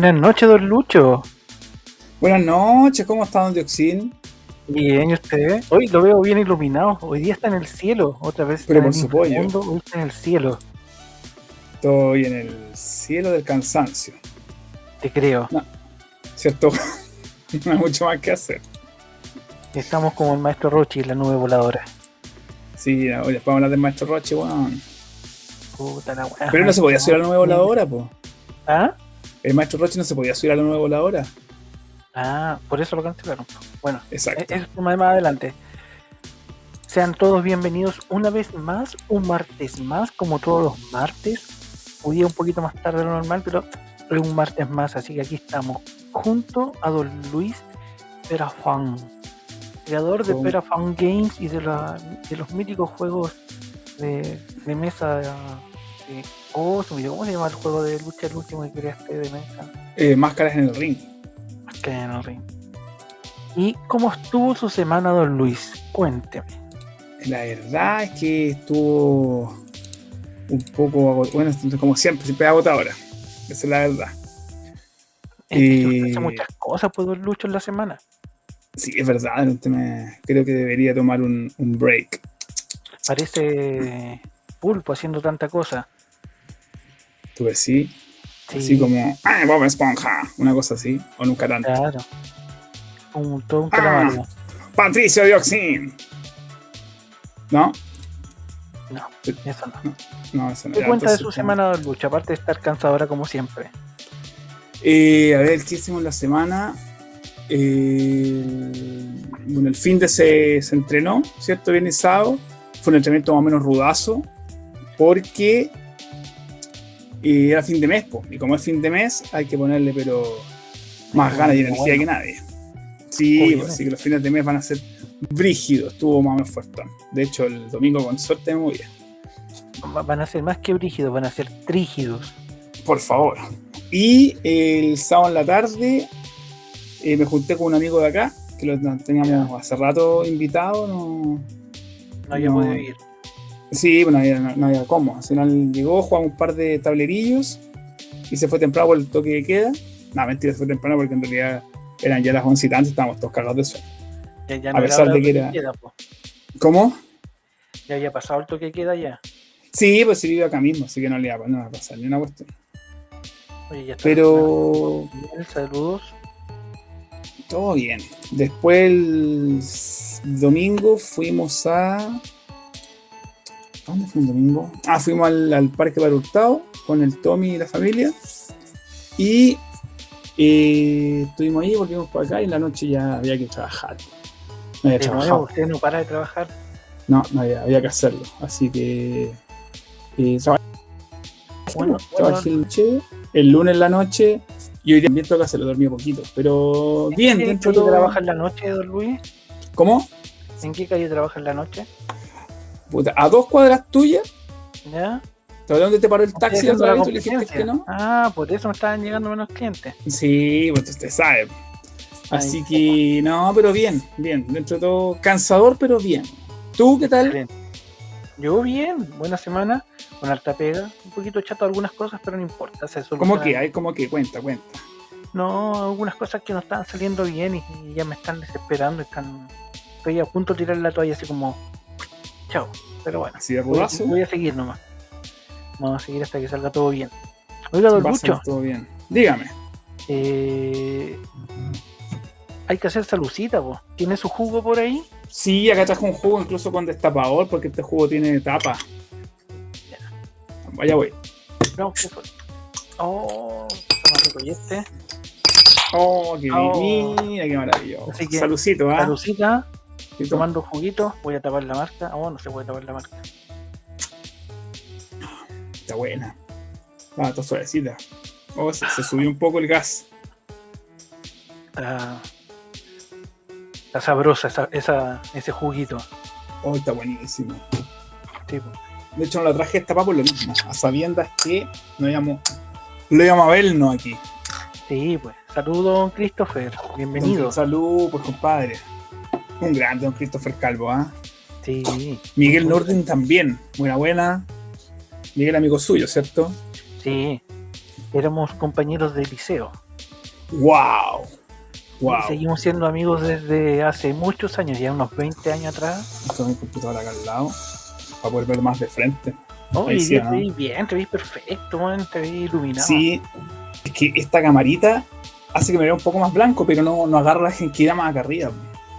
Buenas noches, don Lucho. Buenas noches, ¿cómo está Don Dioxin? Bien, ¿y usted? Hoy lo veo bien iluminado. Hoy día está en el cielo, otra vez. Pero por su pollo. Hoy está en el cielo, Estoy en el cielo del cansancio, te creo. ¿cierto? no hay mucho más que hacer. Estamos como el maestro Rochi la nube voladora. Sí, hoy después vamos a hablar del maestro Roche, weón. Puta la weá. Pero no se podía a la nube voladora, po. ¿Ah? El maestro Roche no se podía subir a la nube voladora. Ah, por eso lo cancelaron. Bueno, Exacto. es es tema de más adelante. Sean todos bienvenidos una vez más, un martes más, como todos los martes. Hoy día un poquito más tarde de lo normal, pero es un martes más, así que aquí estamos, junto a don Luis Perafan, creador de Perafan Games y de, la- de los míticos juegos de, de mesa. Oh, se me olvidó, ¿cómo se llama el juego de lucha el último que creaste de mesa? Eh, máscaras en el ring. que en el ring. ¿Y cómo estuvo su semana, don Luis? Cuénteme. La verdad es que estuvo un poco, ago- bueno, como siempre, siempre agotadora. Esa es la verdad. Es que usted Eh, hace muchas cosas, pues, don Lucho, en la semana. Sí, es verdad, me- creo que debería tomar un, un break. Parece pulpo haciendo tanta cosa. Tú ves, sí, Sí, así como, ¡ay, Bob Esponja! Una cosa así, o nunca tanto. Claro. Un, todo un Ah. Patricio Dioxin. ¿No? No, eso no. No, eso no. ¿Qué cuenta de su semana, don Lucho? Aparte de estar cansadora como siempre. Eh, a ver, ¿qué hicimos la semana? Eh, bueno, el fin de se, se entrenó, ¿cierto? Viernes sábado. Fue un entrenamiento más o menos rudazo, porque eh, era fin de mes, po, y como es fin de mes, hay que ponerle, pero más ganas y energía Bueno. que nadie. Sí, pues, así que los fines de mes van a ser brígidos, estuvo más o menos fuerte. De hecho, el domingo con suerte me movía. Va- Van a ser más que brígidos, van a ser trígidos. Por favor. Y el sábado en la tarde eh, me junté con un amigo de acá, que lo teníamos hace rato invitado. No, No había No. podido ir. Sí, bueno, no había, no había cómo. Al final llegó, jugamos un par de tablerillos y se fue temprano por el toque de queda. No, mentira, se fue temprano porque en realidad eran ya las once y tanto, estábamos todos cagados de sueño. Ya, ya A no era pesar de que era- queda, po. ¿Cómo? Ya había pasado el toque de queda ya. Sí, pues sí vive acá mismo, así que no le iba, no va a pasar ni una cuestión. Oye, ya está. Pero Bien, saludos. Todo bien. Después el domingo fuimos a. ¿A dónde fue el domingo? Ah, fuimos al, al Parque Bar Hurtado con el Tommy y la familia. Y eh, estuvimos ahí, volvimos para acá y en la noche ya había que trabajar. No había nuevo, trabajado. usted no para de trabajar. No, no había, había que hacerlo. Así que. eh, trabajé, Bueno, trabajé el noche, el lunes en la noche y hoy también toca hacerlo, dormí poquito. Pero bien, ¿En qué dentro calle todo. trabaja en la noche, don Luis? ¿Cómo? ¿En qué calle trabaja en la noche? Puta, a dos cuadras tuyas, ¿Ya? ¿sabes dónde te paró el taxi otra vez? Le dijiste que no. Ah, por eso me estaban llegando menos clientes. Sí, pues usted sabe. Así Ay. que, no, pero bien, bien. Dentro de todo, cansador, pero bien. ¿Tú qué tal? Yo bien, buena semana, con alta pega, un poquito chato algunas cosas, pero no importa. Se ¿Cómo que? Hay como que, cuenta, cuenta. No, algunas cosas que no estaban saliendo bien y, y ya me están desesperando. Están, estoy a punto de tirar la toalla así como, chao. Pero bueno, Así de voy, a seguir nomás. Vamos a seguir hasta que salga todo bien. Oiga, don Lucho, todo bien. Dígame. eh, hay que hacer salucita, vos. ¿Tiene su jugo por ahí? Sí, acá trajo un jugo incluso con destapador, porque este jugo tiene tapa. Vaya, voy. No, ¿qué fue? Oh, está más rico. ¿Y este? Oh, qué Oh. qué maravilloso. Así que, Salucito, ¿ah? Salucita, Salucito. tomando juguito. Voy a tapar la marca. Oh, no se puede tapar la marca. Está buena. Ah, está suavecita. Oh, se, se subió un poco el gas. Está, está sabrosa esa, esa- ese juguito. Oh, está buenísimo. Sí. De hecho, no la traje esta por lo mismo. A sabiendas que no íbamos, lo íbamos a vernos aquí. Sí, pues. Saludos, Christopher. Bienvenido. Salud, pues compadre. Un grande, don Christopher Calvo, ¿ah? Sí, Miguel Norden también. Buena, buena. Miguel, amigo suyo, ¿cierto? sí. Éramos compañeros de liceo. ¡Wow! ¡Wow! Seguimos siendo amigos desde hace muchos años, ya unos 20 años atrás. Tengo mi computadora acá al lado para poder ver más de frente. Oh, y sí, te ¿no? veis bien, te veis perfecto, man, te veis iluminado. Sí, es que esta camarita hace que me vea un poco más blanco, pero no, no agarra la genkidama acá arriba.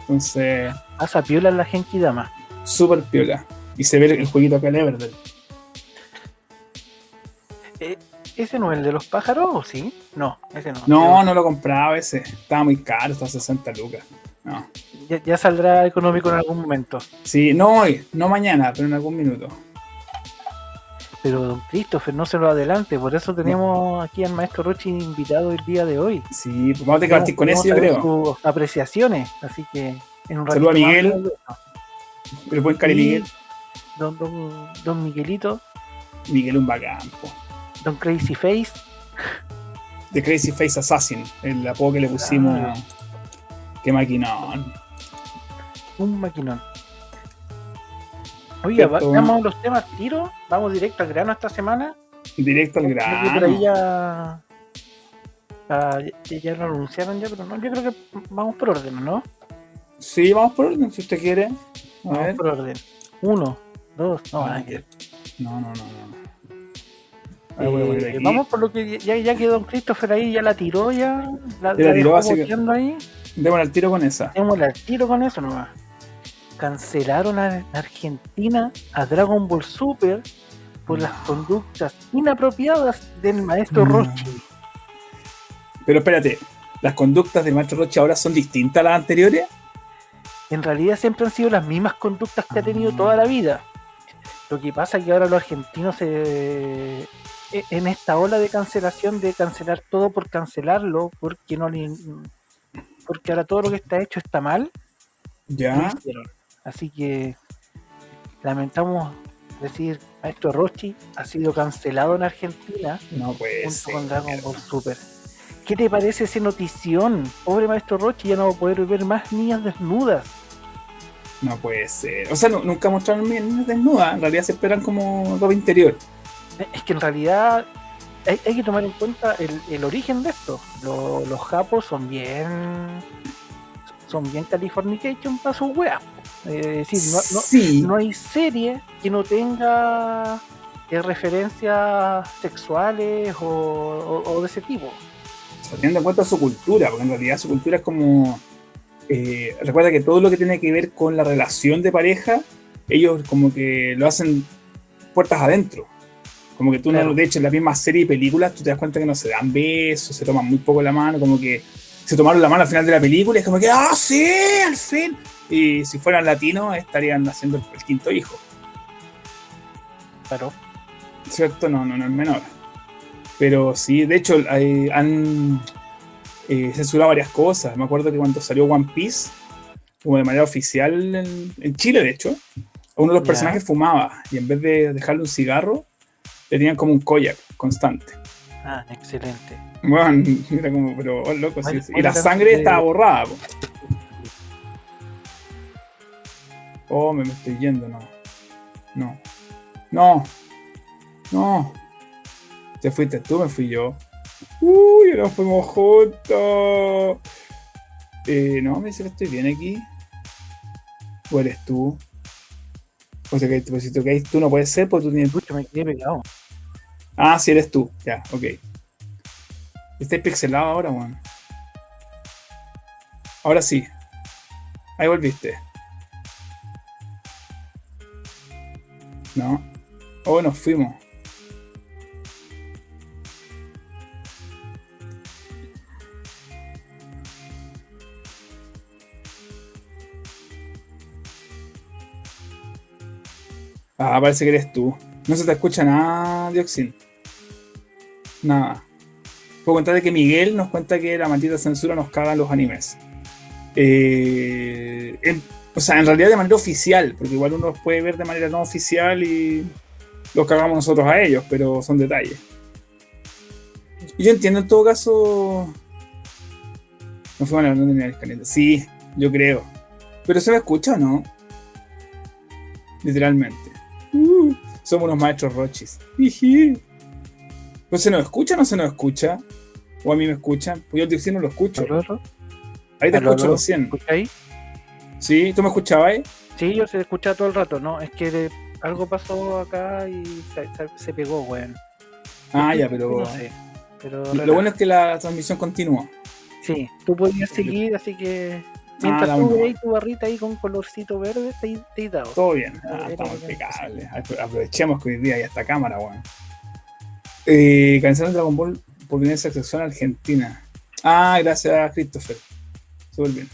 Entonces, Pasa piola la Genkidama. súper piola. Y se ve el jueguito acá en Everdell. Eh, ¿Ese no es el de los pájaros o sí? No, ese no. No, no lo compraba ese. Estaba muy caro, estaba 60 lucas. No. Ya, ya saldrá económico en algún momento. Sí, no hoy, no mañana, pero en algún minuto. Pero don Christopher, no se lo adelante, por eso tenemos aquí al maestro Rochi invitado el día de hoy. Sí, pues vamos a tener que partir con eso, yo creo. Sus apreciaciones, así que en un Saludos a ratito Miguel. El buen Cari Y Miguel. Don, don, don Miguelito, Miguel un bacán, po. Don Crazy Face, The Crazy Face Assassin, el apodo que le pusimos. Ah. Qué maquinón. un maquinón. Oiga, vamos a los temas tiro, vamos directo al grano esta semana. Directo al que por ahí grano. ya, ah, ya, ya lo anunciaron ya, pero no, yo creo que vamos por orden, ¿no? Sí, vamos por orden, si usted quiere. A Vamos ver. por orden. Uno, dos, no, Ah. No, no, no, no. A ver, voy a Eh, vamos por lo que ya, ya que Don Christopher ahí ya la tiró ya. La, Ya la tiró, así que- ahí. Démosle al tiro con esa. Démosle al tiro con eso nomás. Cancelaron a Argentina a Dragon Ball Super por las No. conductas inapropiadas del maestro No. Rochi. Pero espérate, ¿las conductas del maestro Roche ahora son distintas a las anteriores? En realidad siempre han sido las mismas conductas que ha tenido toda la vida. Lo que pasa es que ahora los argentinos se e- en esta ola de cancelación de cancelar todo por cancelarlo porque no porque ahora todo lo que está hecho está mal lo Ya. hicieron. Así que lamentamos decir maestro Rochi ha sido cancelado en Argentina No puede junto ser. con Dragon Ball Super ¿Qué te parece esa notición? Pobre maestro Rochi ya no va a poder ver más niñas desnudas. No puede ser. O sea, nu- nunca mostraron niñas desnudas. En realidad se esperan como ropa interior. Es que en realidad hay, hay que tomar en cuenta el, el origen de esto. Lo- los japos son bien. Son bien Californication para sus weas. Eh, Es decir, no, no- sí. no hay serie que no tenga eh, referencias sexuales o, o- o de ese tipo. teniendo en cuenta su cultura, porque en realidad su cultura es como. eh, recuerda que todo lo que tiene que ver con la relación de pareja, ellos como que lo hacen puertas adentro. Como que tú Claro. no, de hecho, en la misma serie y películas, tú te das cuenta que no se dan besos, se toman muy poco la mano, como que se tomaron la mano al final de la película y es como que, ¡ah, sí! ¡Al fin! Y si fueran latinos, estarían haciendo el, el quinto hijo, Claro. ¿cierto? No, no, no es menor. Pero sí, de hecho, hay- han eh, censurado varias cosas. Me acuerdo que cuando salió One Piece, como de manera oficial en, en Chile, de hecho, uno de los personajes fumaba y en vez de dejarle un cigarro, le tenían como un koyak constante. Ah, excelente. Bueno, era como, pero oh, loco, sí. Y la sangre de- estaba borrada. po. Oh, me, me estoy yendo, no. No. No. No. Te fuiste tú, me fui yo. Uy, nos fuimos juntos. Eh, no, me dice que estoy bien aquí. ¿O eres tú? O sea, que pues, si caes tú no puede ser porque tú tienes Pucha, me quedé pegado. Ah, sí, eres tú. Ya, ok. Estás pixelado ahora, weón. Ahora sí. Ahí volviste. No. Oh, nos fuimos. Ah, parece que eres tú. No se te escucha nada, Dioxin. Nada. Puedo contarle que Miguel nos cuenta que la maldita censura nos caga en los animes. Eh, en- o sea, en realidad de manera oficial, porque igual uno los puede ver de manera no oficial y los cagamos nosotros a ellos, pero son detalles. Y yo entiendo en todo caso. No fue mala, no tenía el caliente. Sí, yo creo. Pero se me escucha o no? Literalmente. Uh, somos unos maestros rochis. ¿No se nos escucha o no se nos escucha? ¿O a mí me escuchan? Pues yo el Dixie no lo escucho. ¿Aló? Ahí te ¿Aló, escucho recién. ¿Escucháis? ¿Sí? ¿Tú me escuchabas ahí? Sí, yo se escuchaba todo el rato, ¿no? Es que de- algo pasó acá y se, pegó, weón. Ah, ya, pero. No sé. Pero Lo bueno es que la transmisión continúa. Sí, tú podías seguir, así que. Ah, Mientras la tú veis tu barrita ahí con colorcito verde, te, te he dado. Todo bien. Ah, Ah, estamos impecables. Apro- Aprovechemos que hoy día hay esta cámara, weón. Eh, cancelaron Dragon Ball por violencia sexual en Argentina. Ah, gracias, Christopher. Súper bien.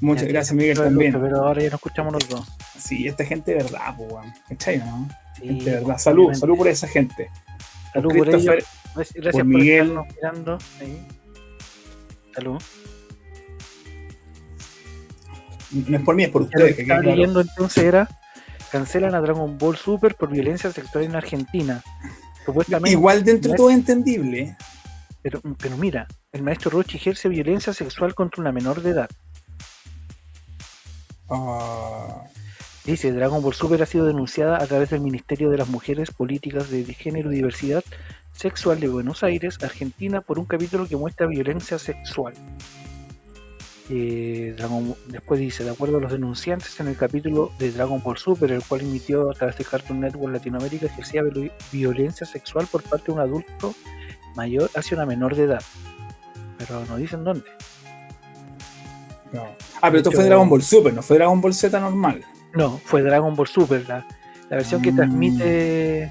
Muchas gracias, Miguel, también. Pero ahora ya nos escuchamos los dos. Sí, esta gente de verdad, pues, weón. ¿Cachai, no? Sí, Gente de verdad. Salud, obviamente. salud por esa gente. Salud por ellos. Gracias por por, Miguel. estarnos mirando. ahí. Salud. no es por mí, es por Ya lo ustedes. que que leyendo entonces era cancelan a Dragon Ball Super por violencia sexual en Argentina. Supuestamente, Igual dentro de todo es entendible. pero, pero mira, el maestro Rochi ejerce violencia sexual contra una menor de edad. Ah, Dice, Dragon Ball Super ha sido denunciada a través del Ministerio de las Mujeres, Políticas de Género y Diversidad Sexual de Buenos Aires, Argentina, por un capítulo que muestra violencia sexual. Eh, Dragon- después dice, de acuerdo a los denunciantes, en el capítulo de Dragon Ball Super, el cual emitió a través de Cartoon Network Latinoamérica, ejercía viol- violencia sexual por parte de un adulto mayor hacia una menor de edad. Pero no dicen dónde. no. Ah, pero esto fue Dragon Ball Super, no fue Dragon Ball Z normal. No, fue Dragon Ball Super, la, la versión que Mm. transmite.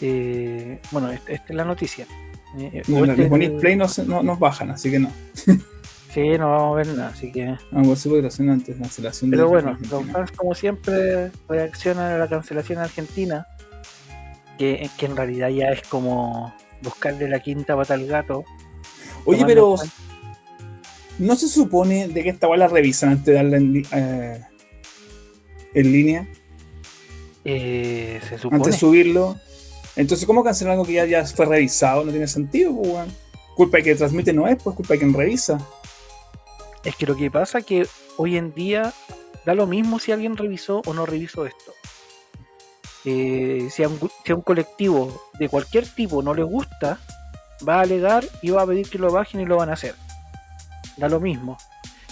eh, bueno, esta, esta es la noticia. Eh, No, este ponéis play, no- nos bajan, así que no. Sí, no vamos a ver nada, así que. Ball Super gracias antes cancelación de Pero bueno, los fans, como siempre, reaccionan a la cancelación argentina, que, que en realidad ya es como buscarle la quinta pata al gato. Oye, pero ¿no se supone de que esta la revisan antes de darla en, eh, en línea? Eh, se supone. Antes de subirlo. Entonces, ¿cómo cancelar algo que ya, ya fue revisado? No tiene sentido, pues, weón. Culpa de que transmite no es, pues culpa de quien revisa. Es que lo que pasa es que hoy en día da lo mismo si alguien revisó o no revisó esto. Eh, si, a un, si a un colectivo de cualquier tipo no le gusta, va a alegar y va a pedir que lo bajen y lo van a hacer. Da lo mismo.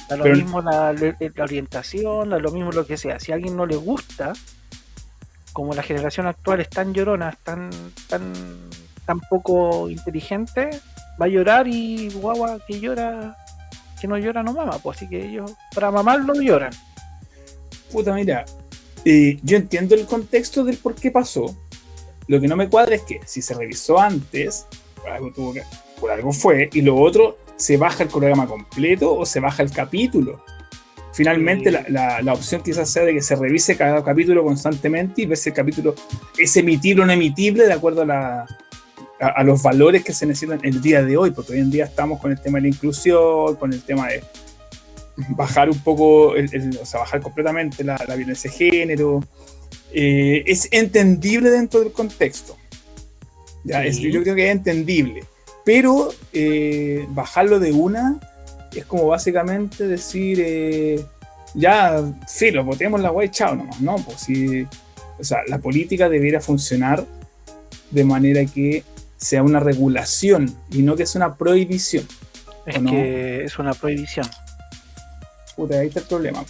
Da lo Pero- mismo la, la orientación, da lo mismo lo que sea. Si a alguien no le gusta, como la generación actual es tan llorona, es tan, tan, tan poco inteligente, va a llorar y guagua que llora que no llora no mama, pues así que ellos para mamarlo lloran. Puta, mira. eh, yo entiendo el contexto del por qué pasó. Lo que no me cuadra es que si se revisó antes, por algo, tuvo que- por algo fue, y lo otro, se baja el programa completo o se baja el capítulo. Finalmente, Sí. la, la- la opción quizás sea de que se revise cada capítulo constantemente y ver si el capítulo es emitible o no emitible de acuerdo a, la, a, a los valores que se necesitan el día de hoy, porque hoy en día estamos con el tema de la inclusión, con el tema de bajar un poco, el- el- o sea, bajar completamente la, la violencia de género. Eh, es entendible dentro del contexto. Ya, es- Sí. yo creo que es entendible. Pero eh, bajarlo de una es como básicamente decir, eh, ya, filo, votemos la guay, chao nomás. No, pues sí. O sea, la política debería funcionar de manera que sea una regulación y no que sea una prohibición. Es que es una prohibición. Puta, ahí está el problema.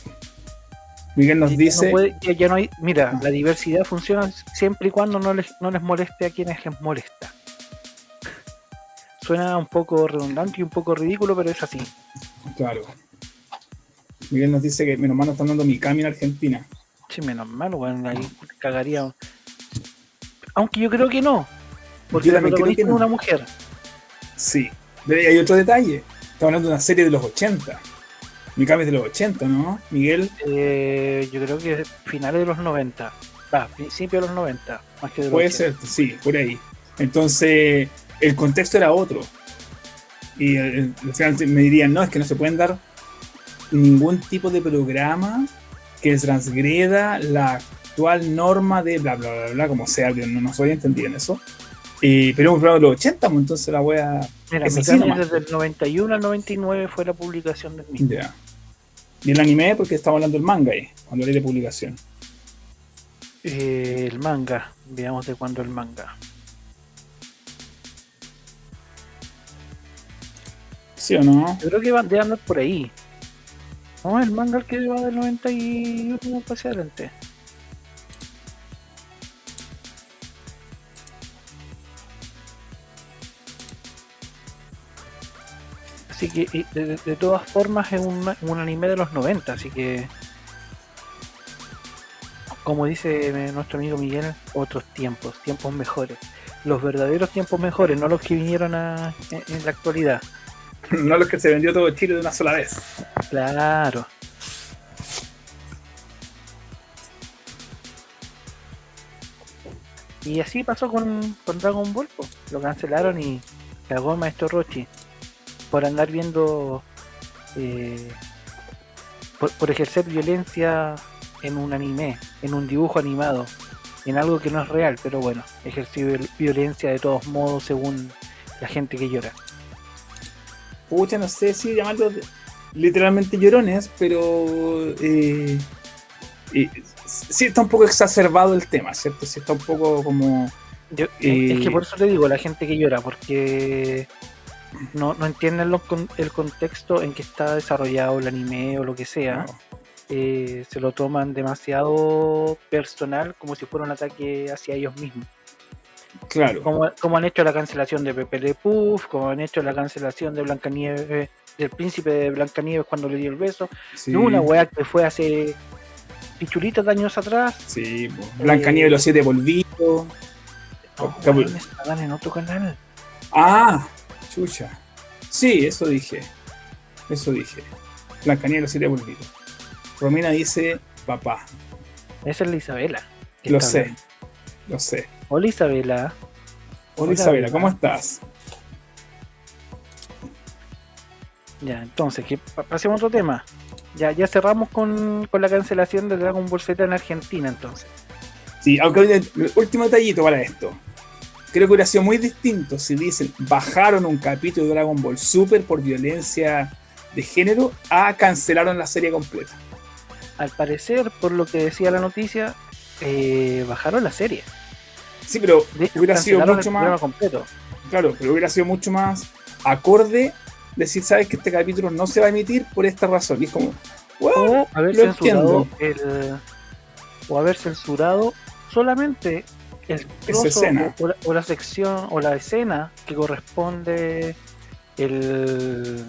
Miguel nos Ya dice, no puede- ya- ya no hay, mira, Ah. la diversidad funciona siempre y cuando no les, no les moleste a quienes les molesta. Suena un poco redundante y un poco ridículo, pero es así. claro. Miguel nos dice que menos mal no están dando mi cami en Argentina. Sí, menos mal, bueno, ahí cagaría. Aunque yo creo que no. Porque la protagonista que es no. una mujer. Sí. Hay otro detalle. Estamos hablando de una serie de los 80. Mikami es de los 80, ¿no? Miguel, Eh, yo creo que es finales de los 90. Va, principio de los 90. Más que de los puede 80. ser, sí, por ahí. Entonces, el contexto era otro. Y eh, al final me dirían, no, es que no se pueden dar ningún tipo de programa que transgreda la actual norma de bla, bla, bla, bla, como sea, yo no, no soy entendido en eso. Eh, pero un programa de los 80, pues, entonces la wea... Mira, es así desde el 91 al 99 fue la publicación del mismo. Ya. Y el anime, porque estamos hablando del manga ahí, cuando leí de publicación. Eh, el manga, veamos de cuándo el manga. ¿Sí o no? Yo creo que van de andar por ahí. No, el manga el que va del 91 hacia adelante. Así que y de, de todas formas es un, un anime de los 90, así que como dice nuestro amigo Miguel, otros tiempos, tiempos mejores. Los verdaderos tiempos mejores, no los que vinieron a, en, en la actualidad. no los que se vendió todo Chile de una sola vez. Claro. Y así pasó con, con Dragon Ball, lo cancelaron y cagó el maestro Rochi por andar viendo, eh, por, por ejercer violencia en un anime, en un dibujo animado, en algo que no es real, pero bueno, viol- violencia de todos modos según la gente que llora. Pucha, no sé si llamarlos literalmente llorones, pero eh, eh, sí está un poco exacerbado el tema, ¿cierto? Sí está un poco como... Yo- Eh, es que por eso te digo, la gente que llora, porque no, no entienden lo con- el contexto en que está desarrollado el anime o lo que sea. no, eh, se lo toman demasiado personal, como si fuera un ataque hacia ellos mismos. claro. Como, como han hecho la cancelación de Pepe Le Puff, como han hecho la cancelación de Blancanieves, del príncipe de Blancanieves cuando le dio el beso. Sí, No una weá que fue hace pichulitos de años atrás. sí. Blancanieves los siete polvitos. No, en otro canal. Ah, chucha. Sí, eso dije. Eso dije. Blancanieves siete polvitos. Romina dice papá. Esa es la Isabela. Lo sé. Lo sé. Hola Isabela. Hola Hola, Isabela. ¿cómo estás? Ya, entonces, que pa- pasemos a otro tema. Ya, ya cerramos con, con la cancelación de Dragon Ball Z en Argentina, entonces. Sí, aunque el último detallito para esto. Creo que hubiera sido muy distinto si dicen bajaron un capítulo de Dragon Ball Super por violencia de género a cancelaron la serie completa. Al parecer, por lo que decía la noticia, eh, bajaron la serie. Sí, pero hecho, hubiera sido mucho más, completo. claro, pero hubiera sido mucho más acorde decir, sabes que este capítulo no se va a emitir por esta razón. Y es como, haber lo censurado el. O haber censurado solamente el trozo escena. O, la, o la sección o la escena que corresponde el,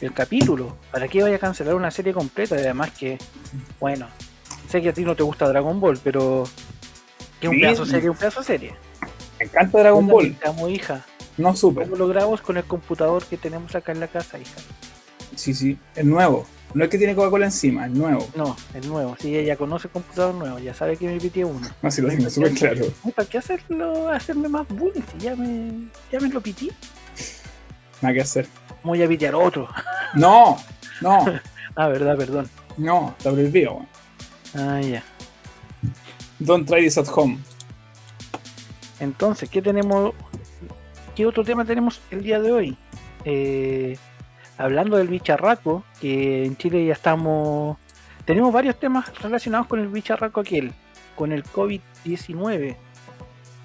el capítulo. ¿Para qué vaya a cancelar una serie completa? Y además que, bueno, sé que a ti no te gusta Dragon Ball, pero que un Sí. pedazo de serie, un pedazo serie. me encanta Dragon Ball, amo, hija. no super. ¿Cómo lo grabamos con el computador que tenemos acá en la casa, hija? Sí, sí, es nuevo. No es que tiene Coca-Cola encima, es nuevo. No, es nuevo. Si ella conoce el computador nuevo, ya sabe que me pitié uno. No, si lo tengo súper claro. ¿Para qué hacerlo, hacerme más bullying si ya me, ya me lo pití? Nada que hacer. Voy a pitear otro. No, no, Ah, verdad, perdón. no, está prohibido. weón. Ah, ya. Don't try this at home. Entonces, ¿qué tenemos? ¿Qué otro tema tenemos el día de hoy? Eh, hablando del bicharraco, que en Chile ya estamos. Tenemos varios temas relacionados con el bicharraco aquel, con el COVID-19.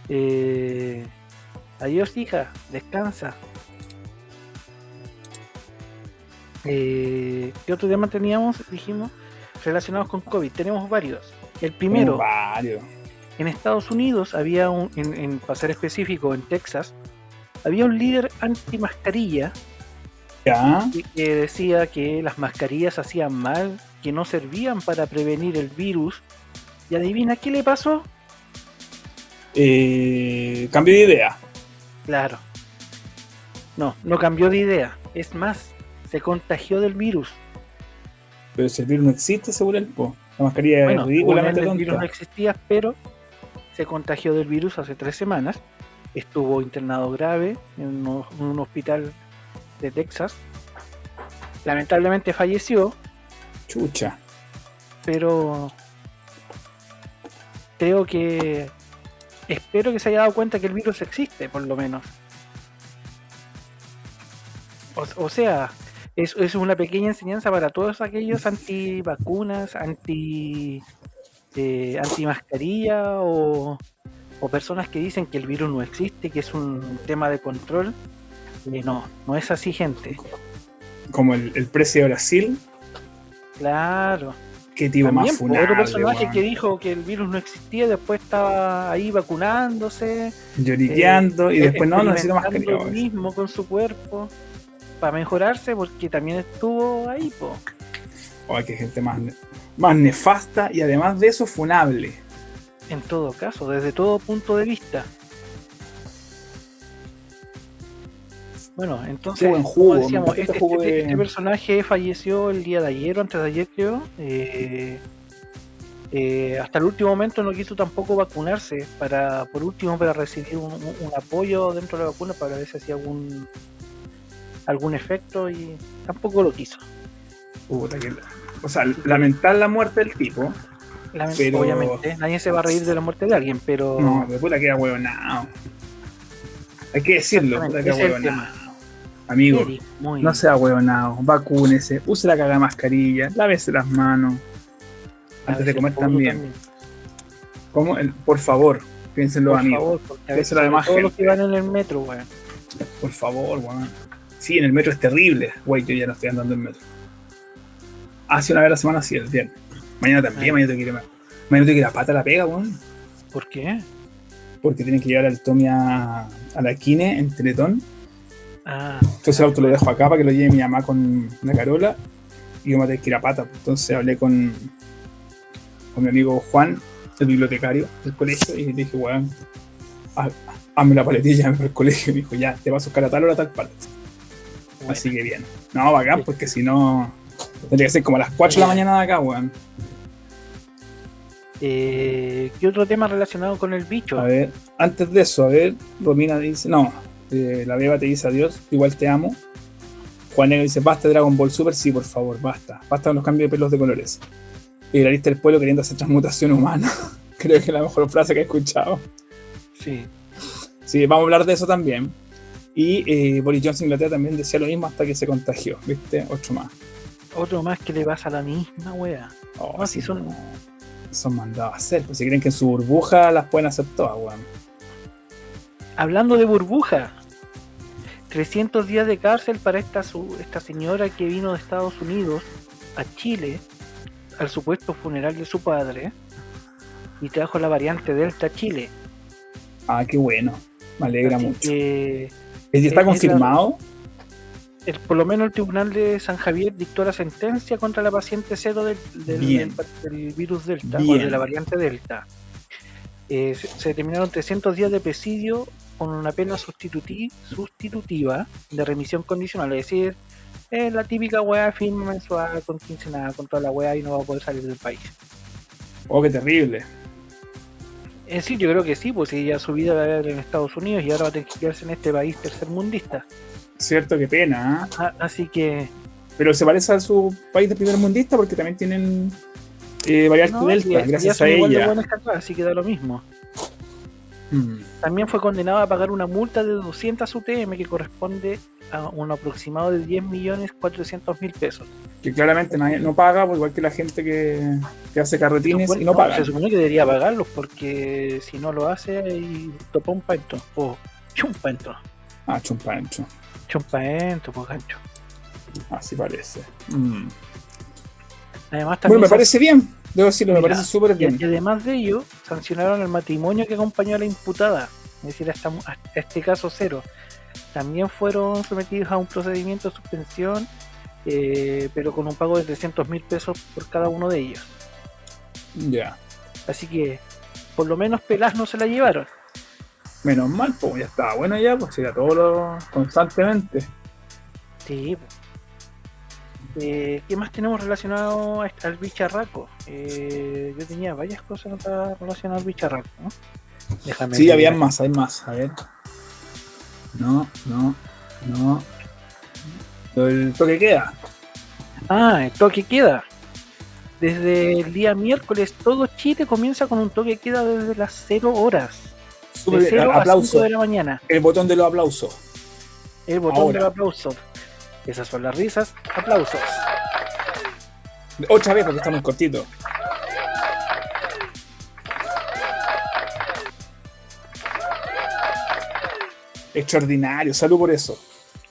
Eh, adiós, hija, descansa. Eh, ¿Qué otro tema teníamos? Dijimos relacionados con COVID. Tenemos varios. El primero, varios. en Estados Unidos había un, en, en para ser específico, en Texas, había un líder anti-mascarilla Ya. que- decía que las mascarillas hacían mal, que no servían para prevenir el virus. Y adivina qué le pasó. Eh, cambio de idea. Claro. No, no cambió de idea. Es más, se contagió del virus. Pero si el virus no existe, seguro el po. La mascarilla Bueno, es ridículamente según él, el virus no tonta. existía, pero se contagió del virus hace tres semanas. Estuvo internado grave en un hospital de Texas. Lamentablemente falleció, Chucha. pero creo que espero que se haya dado cuenta que el virus existe, por lo menos. O, o sea, es, es una pequeña enseñanza para todos aquellos antivacunas, anti eh, anti mascarilla o, o personas que dicen que el virus no existe, que es un tema de control. Eh, no, no es así, gente. Como el, el precio de Brasil. Claro. Qué tipo También, más po, funable, otro personaje que dijo que el virus no existía, después estaba ahí vacunándose. Lloriqueando y eh, después no, necesito cariño. lo mismo con su cuerpo para mejorarse, porque también estuvo ahí, po. Ay, qué gente más, más nefasta y además de eso funable. En todo caso, desde todo punto de vista. Bueno, entonces, Qué buen jugo, como decíamos, este, este jugo este- de- este personaje falleció el día de ayer o antes de ayer, creo. Eh, eh, hasta el último momento no quiso tampoco vacunarse para, por último, para recibir un, apoyo dentro de la vacuna para ver si hacía algún algún efecto y tampoco lo quiso. Puta que- O sea, lamentar la muerte del tipo. Lament- Pero- Obviamente, nadie se va a reír de la muerte de alguien, pero No, de puta queda huevonao. Hay que decirlo, puta. Amigo, muy no sea huevonao, vacúnese, use la cagada mascarilla, lávese las manos. Antes de comer poto también. ¿Cómo? El- por favor, piénsenlo, Por amigos. favor, porque a Piénselo veces a la demás todos los que van en el metro, weón. Por favor, weón. Sí, en el metro es terrible. Güey, yo ya no estoy andando en metro. Hace una vez a la semana, sí, el viernes. Mañana también, Ah. mañana tengo que ir a, mañana tengo que ir a pata la pega, weón. ¿Por qué? Porque tienen que llevar al Tommy a, a la Kine en Teletón. Ah, Entonces el auto lo dejo acá para que lo lleve mi mamá con la Carola. Y yo me tengo que ir a pata. Entonces hablé con, con mi amigo Juan, el bibliotecario del colegio, y le dije, weón, haz- hazme la paletilla para el colegio. Y me dijo, ya, te vas a buscar a tal hora tal paleta. bueno. Así que bien. No, bacán, porque si no. Tendría que ser como a las 4 de la mañana de acá, weón. Eh, ¿Qué otro tema relacionado con el bicho? A ver, antes de eso, a ver, Romina dice. No, eh, la Beba te dice adiós, igual te amo. Juan Negro dice, basta Dragon Ball Super, sí, por favor, basta. Basta con los cambios de pelos de colores. Y la lista del pueblo queriendo hacer transmutación humana. Creo que es la mejor frase que he escuchado. Sí. Sí, vamos a hablar de eso también. Y eh, Boris Johnson Inglaterra también decía lo mismo hasta que se contagió, ¿viste? Ocho más. Otro más que le pasa a la misma wea. Oh, No, sí, si son- son mandados a hacer. Pues si creen que en su burbuja las pueden hacer todas, weón. Hablando de burbuja, 300 días de cárcel para esta, su- esta señora que vino de Estados Unidos a Chile al supuesto funeral de su padre y trajo la variante Delta a Chile. Ah, qué bueno. Me alegra Así mucho. que ¿Y ¿Está es- confirmado? el- por lo menos el tribunal de San Javier dictó la sentencia contra la paciente cero del, del- Bien. del- del virus Delta o de la variante Delta. Eh, se, se determinaron 300 días de presidio con una pena sustituti- sustitutiva de remisión condicional, es decir, es la típica weá firme mensual con quincenada con toda la weá y no va a poder salir del país. Oh, qué terrible. Es decir, yo creo que sí, pues ella su vida la era en Estados Unidos y ahora va a tener que quedarse en este país tercermundista. Cierto, qué pena. Ah, Así que Pero se parece a su país de primer mundista porque también tienen eh, variante no, delta, gracias a son igual de ella. acá, así que da lo mismo. Mm. También fue condenado a pagar una multa de 200 UTM que corresponde a un aproximado de 10.400.000 pesos. Que claramente nadie, no paga, pues igual que la gente que, que hace carretines y no paga. Se supone que debería pagarlos porque si no lo hace, ahí topa un panto. O chumpa entro. Ah, chumpa ancho. Chumpa entro, pues gancho. Así parece. Mm. Además, también Bueno, me parece bien. Debo decirlo, me parece súper bien. y además de ello, sancionaron el matrimonio que acompañó a la imputada, es decir, hasta a este caso cero. También fueron sometidos a un procedimiento de suspensión, eh, pero con un pago de 300 mil pesos por cada uno de ellos. Ya. Así que, por lo menos pelas no se la llevaron. Menos mal, pues ya estaba bueno ya, pues era todo lo constantemente. Sí. po. Eh, ¿Qué más tenemos relacionado a al bicharraco? Eh, yo tenía varias cosas relacionadas al bicharraco. ¿no? Déjame Sí, había más, hay más. A ver. No, no, no. El toque queda. Ah, el toque queda. Desde el día miércoles todo Chile comienza con un toque queda desde las 0 horas. De bien. 0 a 5 Aplauso. de la mañana. El botón de los aplausos. El botón Ahora. del aplauso. Esas son las risas. Aplausos. Otra vez porque está muy cortito. Extraordinario, salud por eso.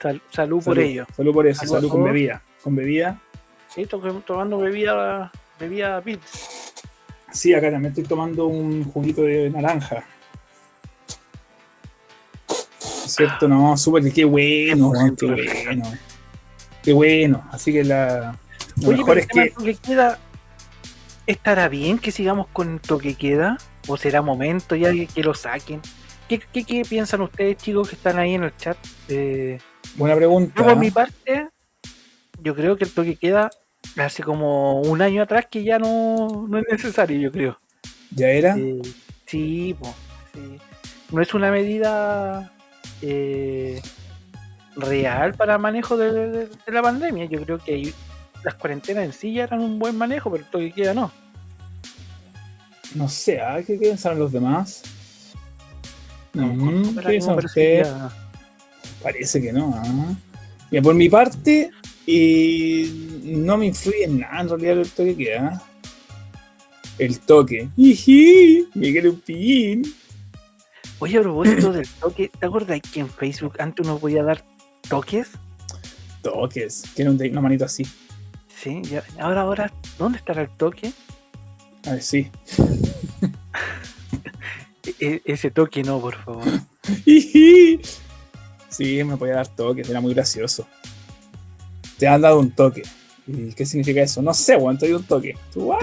Sal- salud por ello. Salud por eso, Salud con bebida. Con bebida. Sí, to- tomando bebida, bebida Pils. Sí, acá también estoy tomando un juguito de naranja. ¿Cierto? No, súper, qué bueno, qué bueno. Qué bueno. Así que la, lo Oye, mejor pero es que toque queda, ¿estará bien que sigamos con el toque queda? ¿O será momento ya que, que lo saquen? ¿Qué, qué, qué piensan ustedes, chicos, que están ahí en el chat? Eh, Buena pregunta. yo, por ¿eh? mi parte, yo creo que el toque queda hace como un año atrás que ya no, no es necesario, yo creo. ¿Ya era? Eh, sí, po, sí. No es una medida eh, real para manejo de, de- de la pandemia. Yo creo que las cuarentenas en sí ya eran un buen manejo, pero el toque queda no. No sé, ¿ah? ¿qué piensan los demás? Mm, Pero ¿Qué a mí me piensan parece ustedes? que Parece que no. Mira, por mi parte, eh, no me influye en nada en realidad el toque que queda. El toque. Miguel Upillín. Oye, a propósito del toque, ¿te acuerdas que en Facebook antes uno podía dar toques? Toques. Tiene una manito así. Sí, ya- ahora, ahora, ¿dónde estará el toque? A ver, sí. E- e- ese toque no, por favor. Sí, me podía dar toques, era muy gracioso. Te han dado un toque. ¿Y qué significa eso? No sé, weón, te doy un toque. Tú, ah,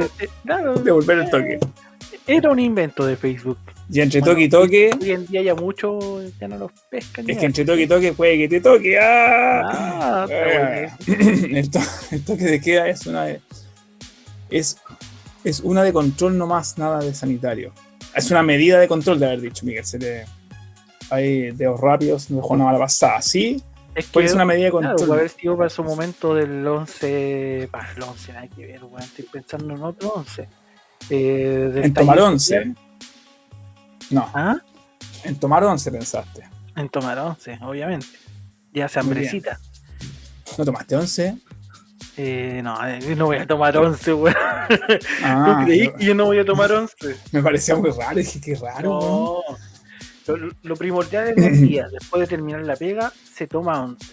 devolver el toque. era un invento de Facebook. Y entre Bueno, toque y toque, Hoy en día ya mucho ya no los pescan. es ya. que entre toque y toque puede que te toque. ¡Ah! Ah, está bueno. el, to- el toque de queda es una de, es, es una de control nomás, nada de sanitario. Es una medida de control de haber dicho, Miguel. Se te, hay dedos rápidos, no dejó una mala pasada. Sí, Es puede que, ser una medida de claro, control. puede haber sido para su momento del 11. Para el 11, nada que ver, weón. Estoy pensando en otro 11. Eh, en tomar taller 11. No, Ah, en tomar 11 pensaste. en tomar 11, obviamente. Ya bien. hambrecita. ¿No tomaste 11? Eh, no, eh, no voy a tomar 11, weón. Ah, ¿Tú creí que yo no voy a tomar 11? me parecía muy raro. Dije, qué raro. No. Lo, lo primordial es el día. Después de terminar la pega, se toma 11.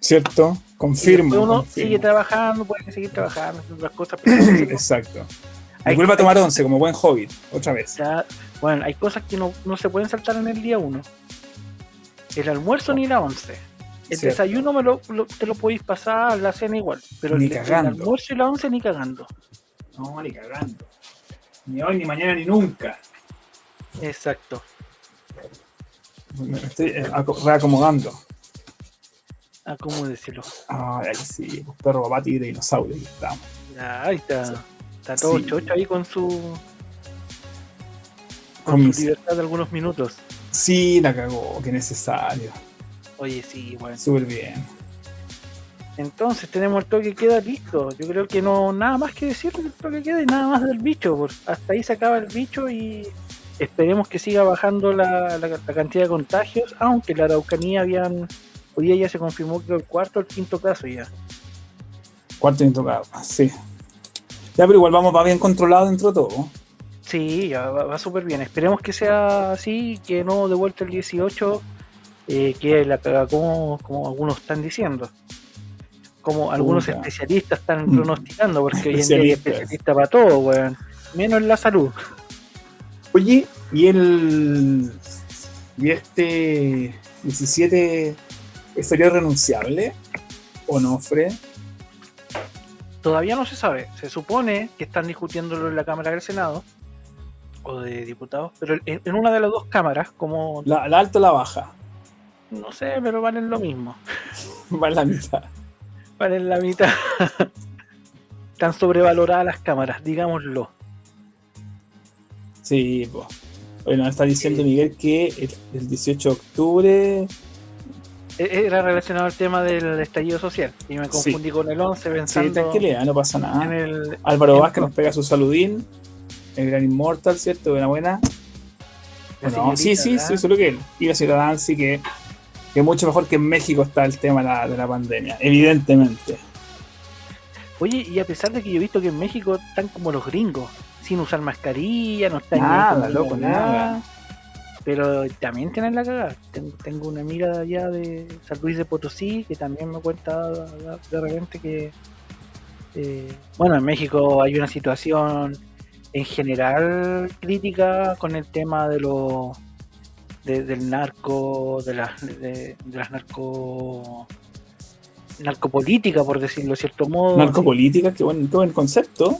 ¿Cierto? Y Confirmo. después uno confirmo. sigue trabajando, puede seguir trabajando, haciendo otras cosas, pero Exacto. Y Hay- vuelve a tomar 11 como buen hobbit, otra vez. ya- bueno, hay cosas que no, no se pueden saltar en el día 1. El almuerzo ni la 11. El Cierto. desayuno me lo, lo- te lo podéis pasar, la cena igual. Pero Ni el, el cagando. almuerzo y la 11 ni cagando. No, ni cagando. Ni hoy, ni mañana, ni nunca. Exacto. Me estoy eh, aco- reacomodando. Ah, ¿cómo decirlo? Ay, ahí sí, perro, papá, tigre, dinosaurio, aquí estamos. Ya, ahí está. Está todo Sí. chocho ahí con su, Con su libertad de algunos minutos. Sí, la cagó, qué necesario. Oye, sí, bueno. Súper bien. Entonces tenemos el toque queda listo. Yo creo que no nada más que decir del toque queda y nada más del bicho. por- hasta ahí se acaba el bicho y esperemos que siga bajando la, la- la cantidad de contagios. Aunque la Araucanía habían. Hoy día ya se confirmó que el cuarto o el quinto caso ya. Cuarto intocado, sí. Ya, pero igual vamos, va bien controlado dentro de todo. Sí, ya va, va súper bien. Esperemos que sea así, que no de vuelta el 18, eh, que la como, como algunos están diciendo. Como algunos especialistas están Mm. pronosticando, porque hoy en día hay Especialistas. especialistas para todo, weón. Menos en la salud. Oye, ¿y el. ¿Y este 17 sería renunciable? ¿O no, Fred? Todavía no se sabe. Se supone que están discutiéndolo en la Cámara del Senado o de diputados, pero en, en una de las dos cámaras, como La, la alta o la baja. no sé, pero valen lo mismo. Va en la mitad. Valen la mitad. Están sobrevaloradas las cámaras, digámoslo. Sí, pues. Bueno, está diciendo Sí. Miguel que el, el 18 de octubre. E- Era relacionado al tema del estallido social. Y me Sí. confundí con el 11 Sí, pensando tranquilidad, no pasa en nada. el. Álvaro en- Vázquez nos pega su saludín. El gran inmortal, ¿cierto? Buena, buena. Bueno, sí, señorita, sí, ¿verdad? sí, solo que él. Y la ciudad Dancy que, que mucho mejor que en México está el tema de la, de la pandemia, evidentemente. Oye, y a pesar de que yo he visto que en México están como los gringos, sin usar mascarilla, no están Nada, loco, nada. Pero también tienen la cagada. Tengo, una amiga de allá de San Luis de Potosí que también me cuenta de, repente que, eh, bueno, en México hay una situación en general crítica con el tema de de- del narco, de las de, de las narco narcopolítica, por decirlo de cierto modo. Narcopolítica, qué buen, qué buen concepto.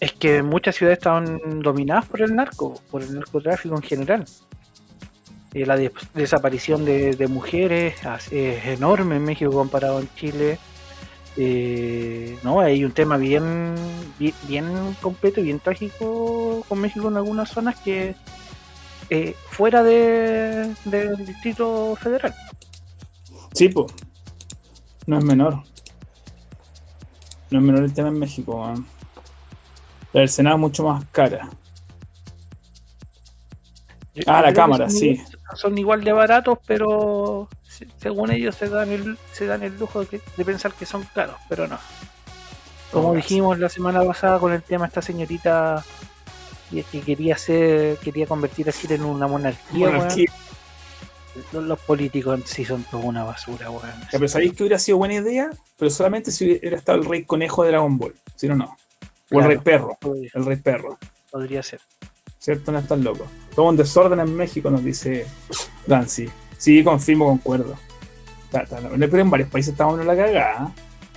Es que muchas ciudades estaban dominadas por el narco, por el narcotráfico en general. Eh, la des- desaparición de, mujeres es enorme en México comparado en Chile. Eh, no, hay un tema bien, bien, completo y bien trágico con México en algunas zonas que eh, fuera de- del Distrito Federal. Sí, pues. No es menor. No es menor el tema en México, weón. La del Senado es mucho más cara. Yo- Ah, la cámara, sí. Son igual de baratos, pero se- según ellos se dan el, se dan el lujo de, pensar que son caros, pero no. Como dijimos la semana pasada con el tema de esta señorita que, que quería hacer, quería convertir a Chile en una monarquía. Los, los políticos en sí son toda una basura, weón. Pero sabéis que hubiera sido buena idea, pero solamente si hubiera estado el rey conejo de Dragon Ball. Si no, no. O el rey perro. Podría, El rey perro. podría ser. ¿Cierto? No están locos. Todo un desorden en México, nos dice Dancy. Sí, confirmo, concuerdo. Pero en varios países estamos en la cagada.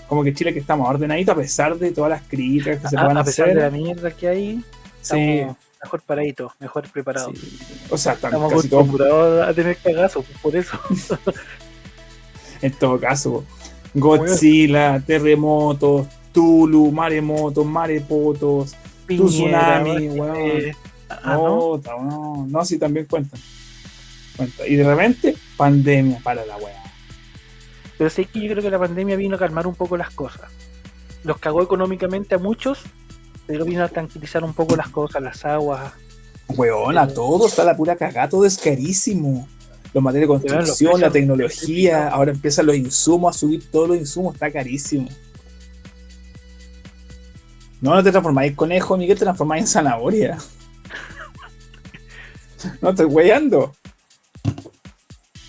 Como que Chile que estamos ordenaditos a pesar de todas las críticas que se puedan a pesar hacer. de la mierda que hay, sí, mejor paraditos, mejor preparados. sí. O sea, Estamos casi todos a tener cagazos, por eso. en todo caso. Godzilla, terremotos, Tulu, maremotos, marepotos, tu tsunami, weón, eh, ah, ¿no? No, no, sí también cuentan. Cuenta. Y de repente, pandemia para la weá. Pero sé que yo creo que la pandemia vino a calmar un poco las cosas. Los cagó económicamente a muchos, pero vino a tranquilizar un poco las cosas, las aguas. Weón, a todo está la pura cagada, todo es carísimo. Los materiales de construcción, la tecnología, ahora empiezan los insumos a subir todos los insumos, está carísimo. No, no te transformáis en conejo, ni que te transformáis en zanahoria. No estoy weyando.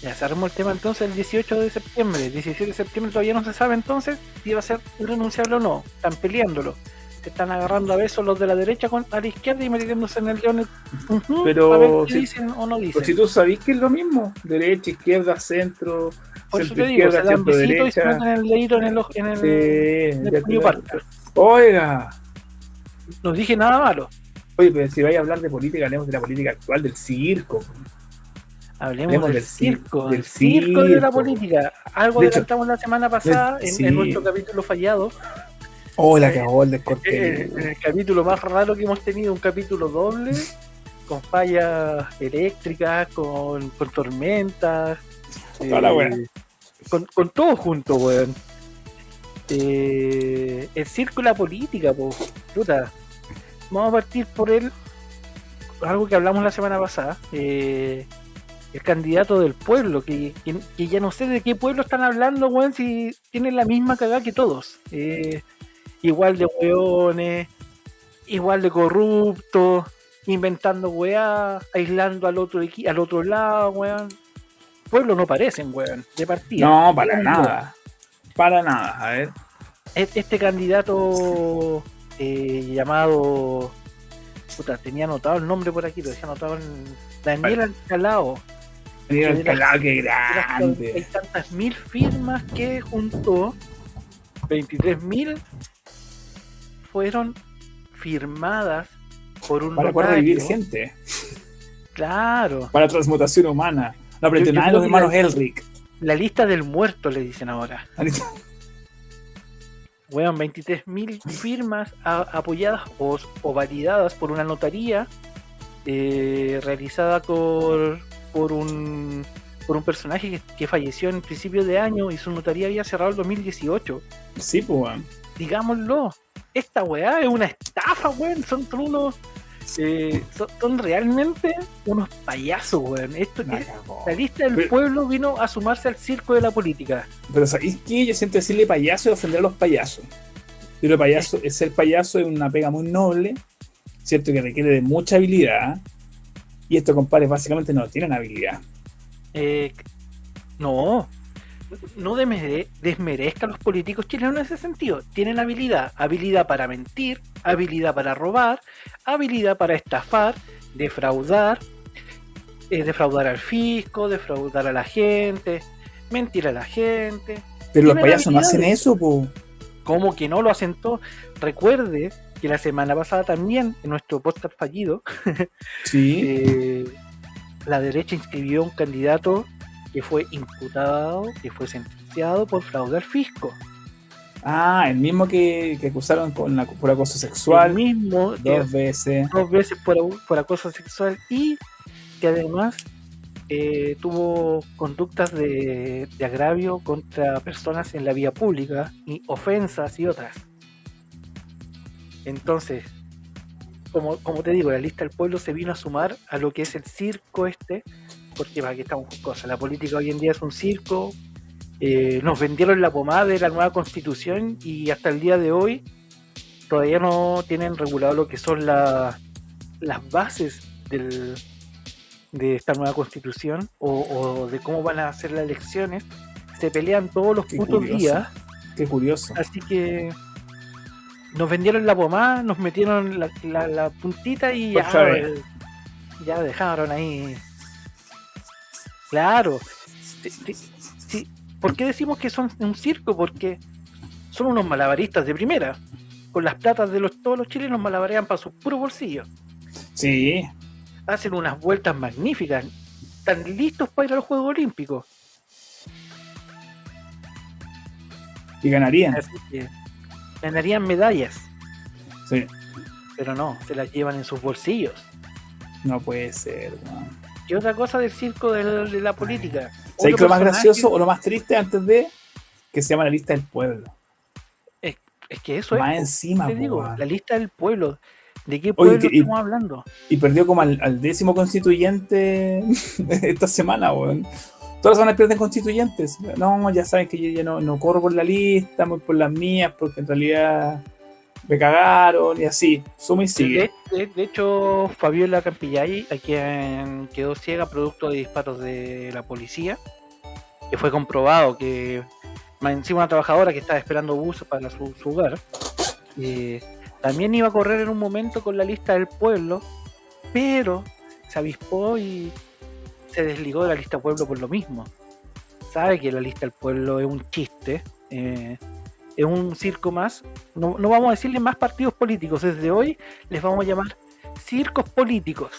Ya cerramos el tema entonces el 18 de septiembre. El 17 de septiembre todavía no se sabe entonces si va a ser irrenunciable o no. Están peleándolo. Se están agarrando a besos los de la derecha con, a la izquierda y metiéndose en el león. Ujú, Pero a ver qué si- dicen o no dicen. Pues si tú sabís que es lo mismo, derecha, izquierda, centro, Por eso te digo, se dan besitos y se meten el dedito en el, en el, Sí, en el Oiga, No dije nada malo. oye, pero si vais a hablar de política, hablemos de la política actual del circo. Hablemos Hablemos del, del cir- circo, del circo de la política. Algo adelantamos la semana pasada en, sí. en nuestro capítulo fallado. Oh, la cagó el descorte. en el capítulo más raro que hemos tenido, un capítulo doble, con fallas eléctricas, con, con tormentas. Eh, con, con todo junto, weón. Eh, el y la política, po. Puta. Vamos a partir por él. Algo que hablamos la semana pasada. eh, el candidato del pueblo, que, que, ya no sé de qué pueblo están hablando, weón, si tienen la misma cagada que todos. Eh, igual de weones, igual de corruptos, inventando weá, aislando al otro al otro lado, weón. Pueblo no parecen, weón, de partida. No, para nada. Para nada, a ver. este candidato eh, llamado puta, tenía anotado el nombre por aquí, lo dejé anotado en Daniel Alcalao. Mira el de las- calado, qué de las que Hay grande. tantas mil firmas que juntó, 23 mil fueron firmadas por un Para poder revivir gente. Claro, Para transmutación humana. No aprendió nada de los hermanos Elric. La lista del muerto le dicen ahora. Weón, 23.000 firmas a- apoyadas o, o validadas por una notaría eh, realizada por, por, un, por un personaje que, que falleció en principios de año y su notaría había cerrado el 2018. Sí, pues, weón. Digámoslo, esta weá es una estafa, weón. Son, son unos. Eh, son, son realmente unos payasos, weón. Esto que la lista del Pero- pueblo vino a sumarse al circo de la política. Pero ¿sabéis qué? Yo siento decirle payaso y ofender a los payasos. Que payaso, ser payaso es una pega muy noble, ¿cierto? Que requiere de mucha habilidad. Y estos compadres básicamente no tienen habilidad. Eh, no, no desmere- desmerezca a los políticos chilenos en ese sentido. Tienen habilidad, habilidad para mentir, habilidad para robar, habilidad para estafar, defraudar, eh, defraudar al fisco, defraudar a la gente, mentir a la gente. Pero los payasos no hacen eso, po. Como que no lo hacen todo. Recuerde que la semana pasada también, en nuestro podcast fallido, Sí. eh, la derecha inscribió un candidato que fue imputado, que fue sentenciado por fraude al fisco. Ah, el mismo que, que acusaron con la, por acoso El sexual mismo que dos veces. dos veces por, por acoso sexual y que además eh, tuvo conductas de, de agravio contra personas en la vía pública y ofensas y otras. Entonces, como, como te digo, la lista del pueblo se vino a sumar a lo que es el circo este, porque para que estamos con cosas, la política hoy en día es un circo, eh, nos vendieron la pomada de la nueva constitución y hasta el día de hoy todavía no tienen regulado lo que son la- las bases del, de esta nueva constitución o, o de cómo van a ser las elecciones. Se pelean todos los Qué putos curioso. días, Qué curioso. así que nos vendieron la pomada, nos metieron la, la- la puntita y ya, ya dejaron ahí. Claro. ¿Por qué decimos que son un circo? Porque son unos malabaristas de primera. Con las platas de los, todos los chilenos malabarean para sus puros bolsillos. Sí. Hacen unas vueltas magníficas. Están listos para ir a los Juegos Olímpicos. Y ganarían. Así que ganarían medallas. Sí. Pero no, se las llevan en sus bolsillos. No puede ser, weón. Y otra cosa del circo de, la política. ¿Sabes Otro que lo más gracioso o lo más triste antes de que se llama la lista del pueblo? Es que eso Más es. encima, Te digo, la lista del pueblo. ¿De qué pueblo que- y- estamos hablando? Y perdió como al, al décimo constituyente esta semana, weón. Todas las semanas pierden constituyentes. No, ya saben que yo ya no, no corro por la lista, voy por las mías, porque en realidad me cagaron y así. Suma y sigue. De, de- de hecho, Fabiola Campillay, a quien quedó ciega producto de disparos de la policía, que fue comprobado que más encima una trabajadora que estaba esperando bus para su, su hogar, eh, también iba a correr en un momento con la lista del pueblo, pero se avispó y se desligó de la lista del pueblo por lo mismo. Sabe que la lista del pueblo es un chiste, eh, es un circo más. No, no vamos a decirle más partidos políticos, desde hoy les vamos a llamar circos políticos.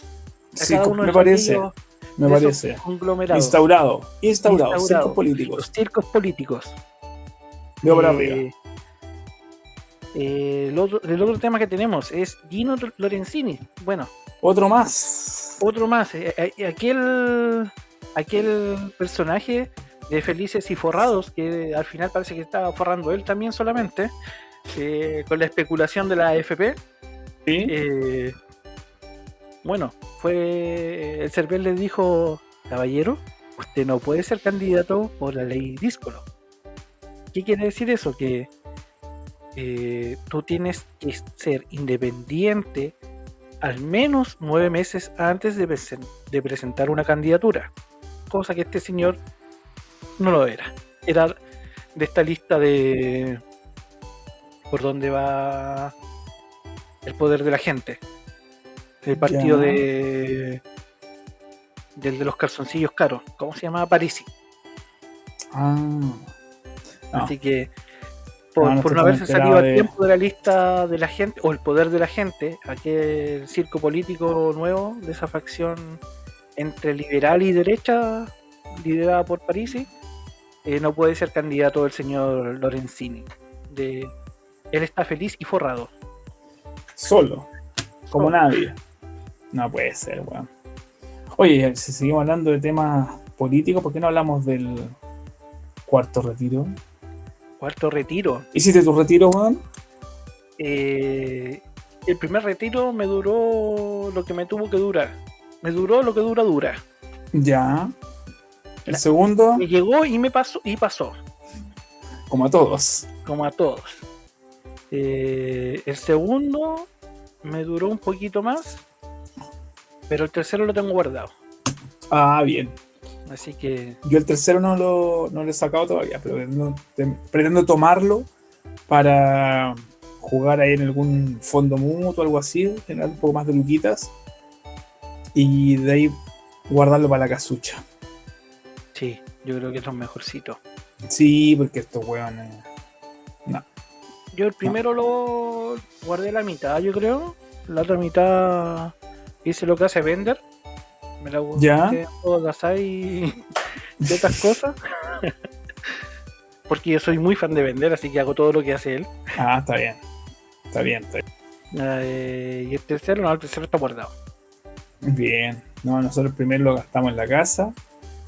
A Sí, cada uno de me parece, me de parece. Instaurado, instaurado, Instaurado. circos políticos. Los circos políticos. Digo para Eh, arriba. eh, el, otro, el otro tema que tenemos es Gino Lorenzini. Bueno, Otro más. otro más. eh, eh, aquel, aquel personaje de Felices y Forrados, que al final parece que estaba forrando él también solamente, eh, con la especulación de la AFP. Sí. eh, bueno, fue el Cervel le dijo, caballero, usted no puede ser candidato por la ley díscolo. ¿Qué quiere decir eso? Que eh, tú tienes que ser independiente al menos nueve meses antes de, presen- de presentar una candidatura. Cosa que este señor no lo era. Era de esta lista de por dónde va el poder de la gente. El partido Ya. de del de los calzoncillos caros. ¿Cómo se llamaba? Parisi. Ah. No. Así que por, No, no por no haberse salido a de- tiempo de la lista de la gente o el poder de la gente, aquel circo político nuevo de esa facción entre liberal y derecha liderada por Parisi, eh, no puede ser candidato el señor Lorenzini. De, él está feliz y forrado. Solo. Como Solo. nadie. No puede ser, weón. Oye, si seguimos hablando de temas políticos, ¿por qué no hablamos del cuarto retiro? Cuarto retiro. ¿Hiciste tu retiro, weón? Eh, el primer retiro me duró lo que me tuvo que durar. Me duró lo que dura, dura. Ya. El La- segundo, Me llegó y me pasó y pasó. como a todos. como a todos. Eh, el segundo me duró un poquito más, pero el tercero lo tengo guardado. Ah, bien. Así que Yo el tercero no lo, no lo he sacado todavía, pero pretendo, te- pretendo tomarlo para jugar ahí en algún fondo mutuo o algo así, generar un poco más de luquitas y de ahí guardarlo para la casucha. Yo creo que es lo mejorcito. Sí, porque estos hueones. Yo el primero lo guardé la mitad, yo creo. La otra mitad hice lo que hace Vender. Me la Ya. guardé en juegos de azar y de otras cosas. Porque yo soy muy fan de Vender, así que hago todo lo que hace él. Ah, está bien. Está bien, está Eh, y el tercero, no, el tercero está guardado. bien. Bien. No, nosotros el primero lo gastamos en la casa,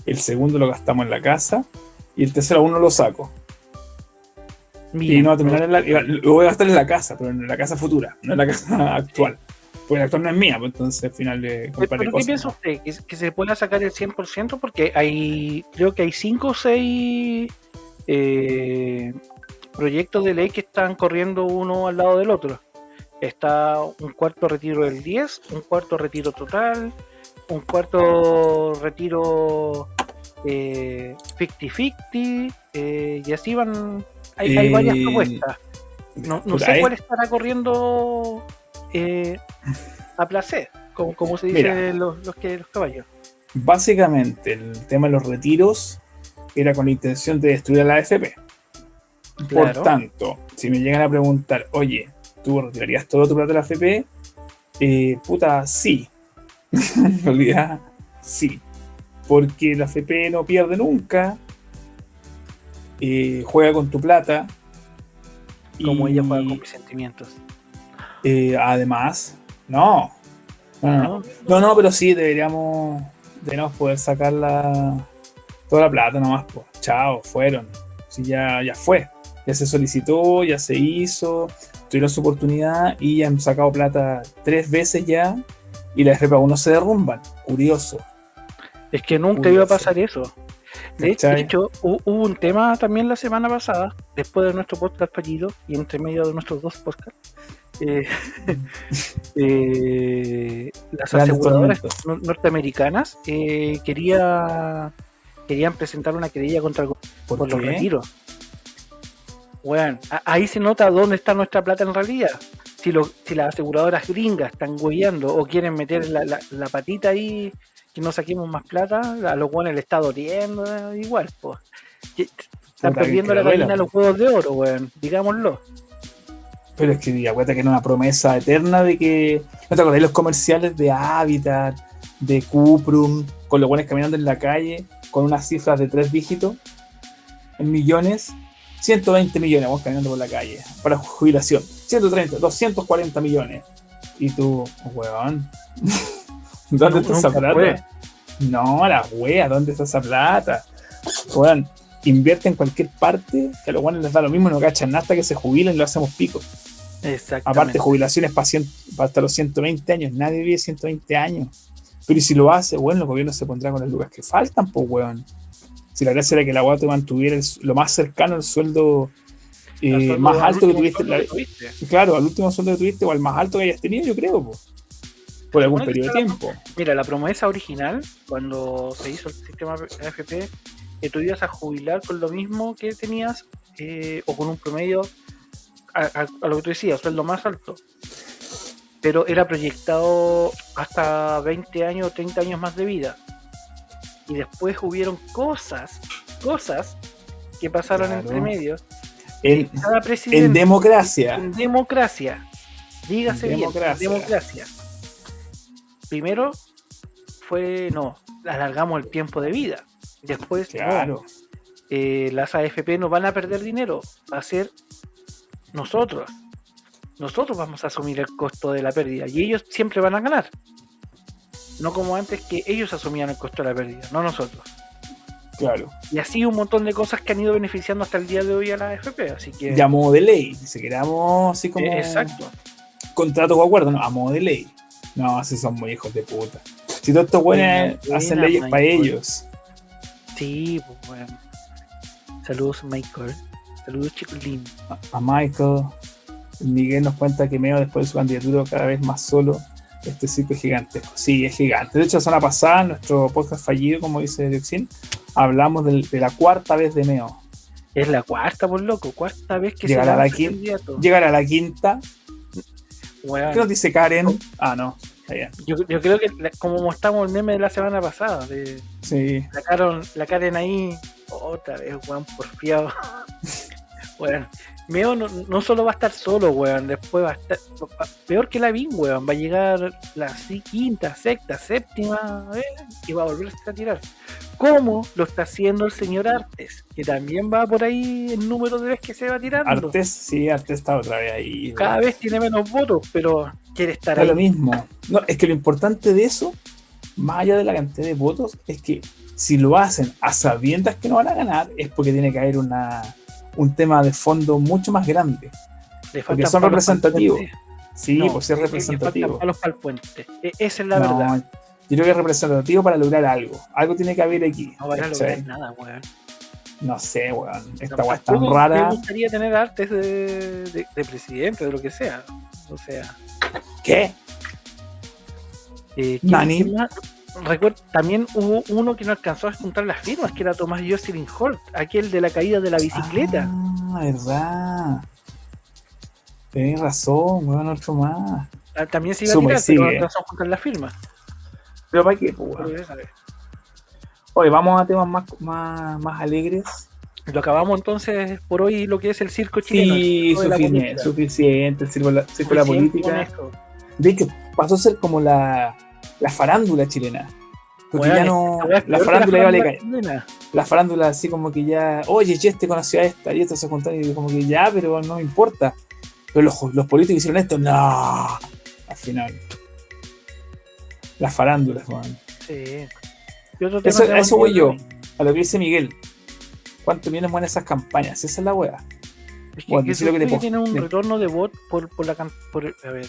el segundo lo gastamos en la casa y el tercero aún no lo saco. Y no va a terminar en la, lo voy a gastar en la casa, pero en la casa futura, no en la casa actual. Porque la actual no es mía, pues entonces al final le ¿Pero compraré qué cosas. piensa usted? ¿Que, que se pueda sacar el 100%? Porque hay, creo que hay 5 o 6 proyectos de ley que están corriendo uno al lado del otro. Está un cuarto retiro del 10, un cuarto retiro total, un cuarto retiro eh, 50-50, eh, y así van. Hay, hay varias Eh, propuestas. No, no puta, sé cuál estará corriendo eh, a placer, como, como se dice los, los, que, los caballos. Básicamente, el tema de los retiros era con la intención de destruir a la AFP. Claro. Por tanto, si me llegan a preguntar, oye, ¿tú retirarías todo tu plata de la AFP? Eh, puta, sí. en realidad, sí. Porque la AFP no pierde nunca. eh, juega con tu plata. Como y, ella juega con mis sentimientos. eh, además, no. No, no, no. ¿no? No, no, pero sí, deberíamos, deberíamos poder sacar la, toda la plata nomás. Pues. Chao, fueron. Sí, ya, ya fue. Ya se solicitó, ya se hizo, tuvieron su oportunidad y ya han sacado plata tres veces ya y las FP aún no se derrumban. Curioso. Es que nunca iba a pasar eso. De de hecho, hu- hubo un tema también la semana pasada, después de nuestro podcast fallido y entre medio de nuestros dos podcasts. eh, eh, las aseguradoras norteamericanas eh, quería, querían presentar una querella contra el ¿Por, por los retiros. Bueno, ahí se nota dónde está nuestra plata en realidad. Si, lo, si las aseguradoras gringas están huellando o quieren meter la, la- la patita ahí, que no saquemos más plata, a los buenos le está doliendo eh, igual. Pues. Están perdiendo la duela, gallina los huevos de oro, weón, digámoslo. Pero es que acuérdate que era una promesa eterna de que. ¿No te acordás de los comerciales de Habitat, de Cuprum, con los buenos caminando en la calle, con unas cifras de tres dígitos en millones? 120 millones vamos caminando por la calle para jubilación. 130, 240 millones. Y tú, weón, ¿dónde está esa plata? fue. No, la wea, ¿dónde está esa plata? Weón, invierte en cualquier parte, que a los buenos les da lo mismo, no cachan nada hasta que se jubilen y lo hacemos pico. Aparte, jubilaciones para, hasta los 120 años. Nadie vive 120 años. Pero y si lo hace, bueno, el gobierno se pondrá con las lucas que faltan, pues, weón. Si la gracia era que la weá te mantuviera el- lo más cercano al sueldo eh, sueldo- más al alto que tuviste. sueldo la- que tuviste. claro, al último sueldo que tuviste o al más alto que hayas tenido, yo creo. Por algún Bueno, periodo de tiempo. Mira, la promesa original, cuando se hizo el sistema AFP, que tú ibas a jubilar con lo mismo que tenías eh, o con un promedio a, a- a lo que tú decías, sueldo más alto. Pero era proyectado hasta 20 años o 30 años más de vida. Y después hubieron cosas, cosas que pasaron Claro. entre medio. En, en democracia. en democracia. Dígase En bien, democracia. democracia. Primero fue, no, alargamos el tiempo de vida. Después, no, Claro. eh, las AFP no van a perder dinero, va a ser nosotros. Nosotros vamos a asumir el costo de la pérdida y ellos siempre van a ganar. No como antes que ellos asumían el costo de la pérdida, no nosotros. Claro. Y así un montón de cosas que han ido beneficiando hasta el día de hoy a la AFP. Así que... Ya a modo de ley. Si queramos así como eh, exacto. contratos o acuerdos, no, a modo de ley. No, así son muy hijos de puta. Si todos estos buenos hacen leyes para ellos. Sí, pues bueno. Saludos, Michael. Saludos, Chicolín. a Michael. Miguel nos cuenta que Meo después de su candidatura cada vez más solo Este circo es gigantesco. Sí, es gigante. De hecho, la semana pasada, en nuestro podcast fallido, como dice Dioxin, hablamos de, la cuarta vez de Neo. Es la cuarta, por loco, cuarta vez que Llegará se la lanza quin- candidato. Llegar a la quinta. Weón, ¿Qué nos dice Karen? Ah, no. Yo, yo creo que la- como mostramos el meme de la semana pasada, de Sí. la Karen, la Karen ahí, otra vez, weón, porfiado. Weón, Meo no, no solo va a estar solo, weón, después va a estar va- peor que la Vin, weón, va a llegar la quinta, sexta, séptima vez y va a volver a tirar. ¿Cómo lo está haciendo el señor Artes? Que también va por ahí el número de veces que se va tirando. Artes, sí, Artes está otra vez ahí. Cada vez tiene menos votos, pero quiere estar Está lo ahí. mismo. No, es que lo importante de eso, más allá de la cantidad de votos, es que si lo hacen a sabiendas que no van a ganar, es porque tiene que haber una, un tema de fondo mucho más grande. Porque son representativos. Sí, No, pues es representativo. palos pa'l puente. E- Esa es la No, verdad. Yo creo que es representativo para lograr algo. Algo tiene que haber aquí. No van a lograr nada, weón. No sé, weón. Esta No, weá es tan rara. Me gustaría tener artes de, de- de presidente, de lo que sea. O sea, ¿Qué? eh, ¿quién- Nani. Recuerdo, también hubo uno que no alcanzó a juntar las firmas, que era Tomás Jocelyn Holt, aquel de la caída de la bicicleta. Ah, verdad. Tenés razón, weón, otro más. Ah, También se iba a Suma y tirar, pero no alcanzó a juntar las firmas. Pero para qué, pues, sabes. Oye, vamos a temas más, más, más alegres. Lo acabamos entonces por hoy lo que es el circo chileno. Sí, suficiente, suficiente, el circo la, circo la política. De hecho, pasó a ser como la, la farándula chilena. Porque Weón, ya no. weá es La que farándula ya vale caer. La farándula así como que ya. Oye, ya este conoció a esta y esta se juntaron y como que ya, pero no me importa. Pero los, los políticos hicieron esto, no. Al final. Las farándulas, weón. Sí. Y Eso, que a eso voy yo. A lo que dice Miguel. ¿Cuánto vienen buenas esas campañas? Esa es la wea. Es que, Bueno, que que pos- tiene un retorno de bot por, por la por, a ver,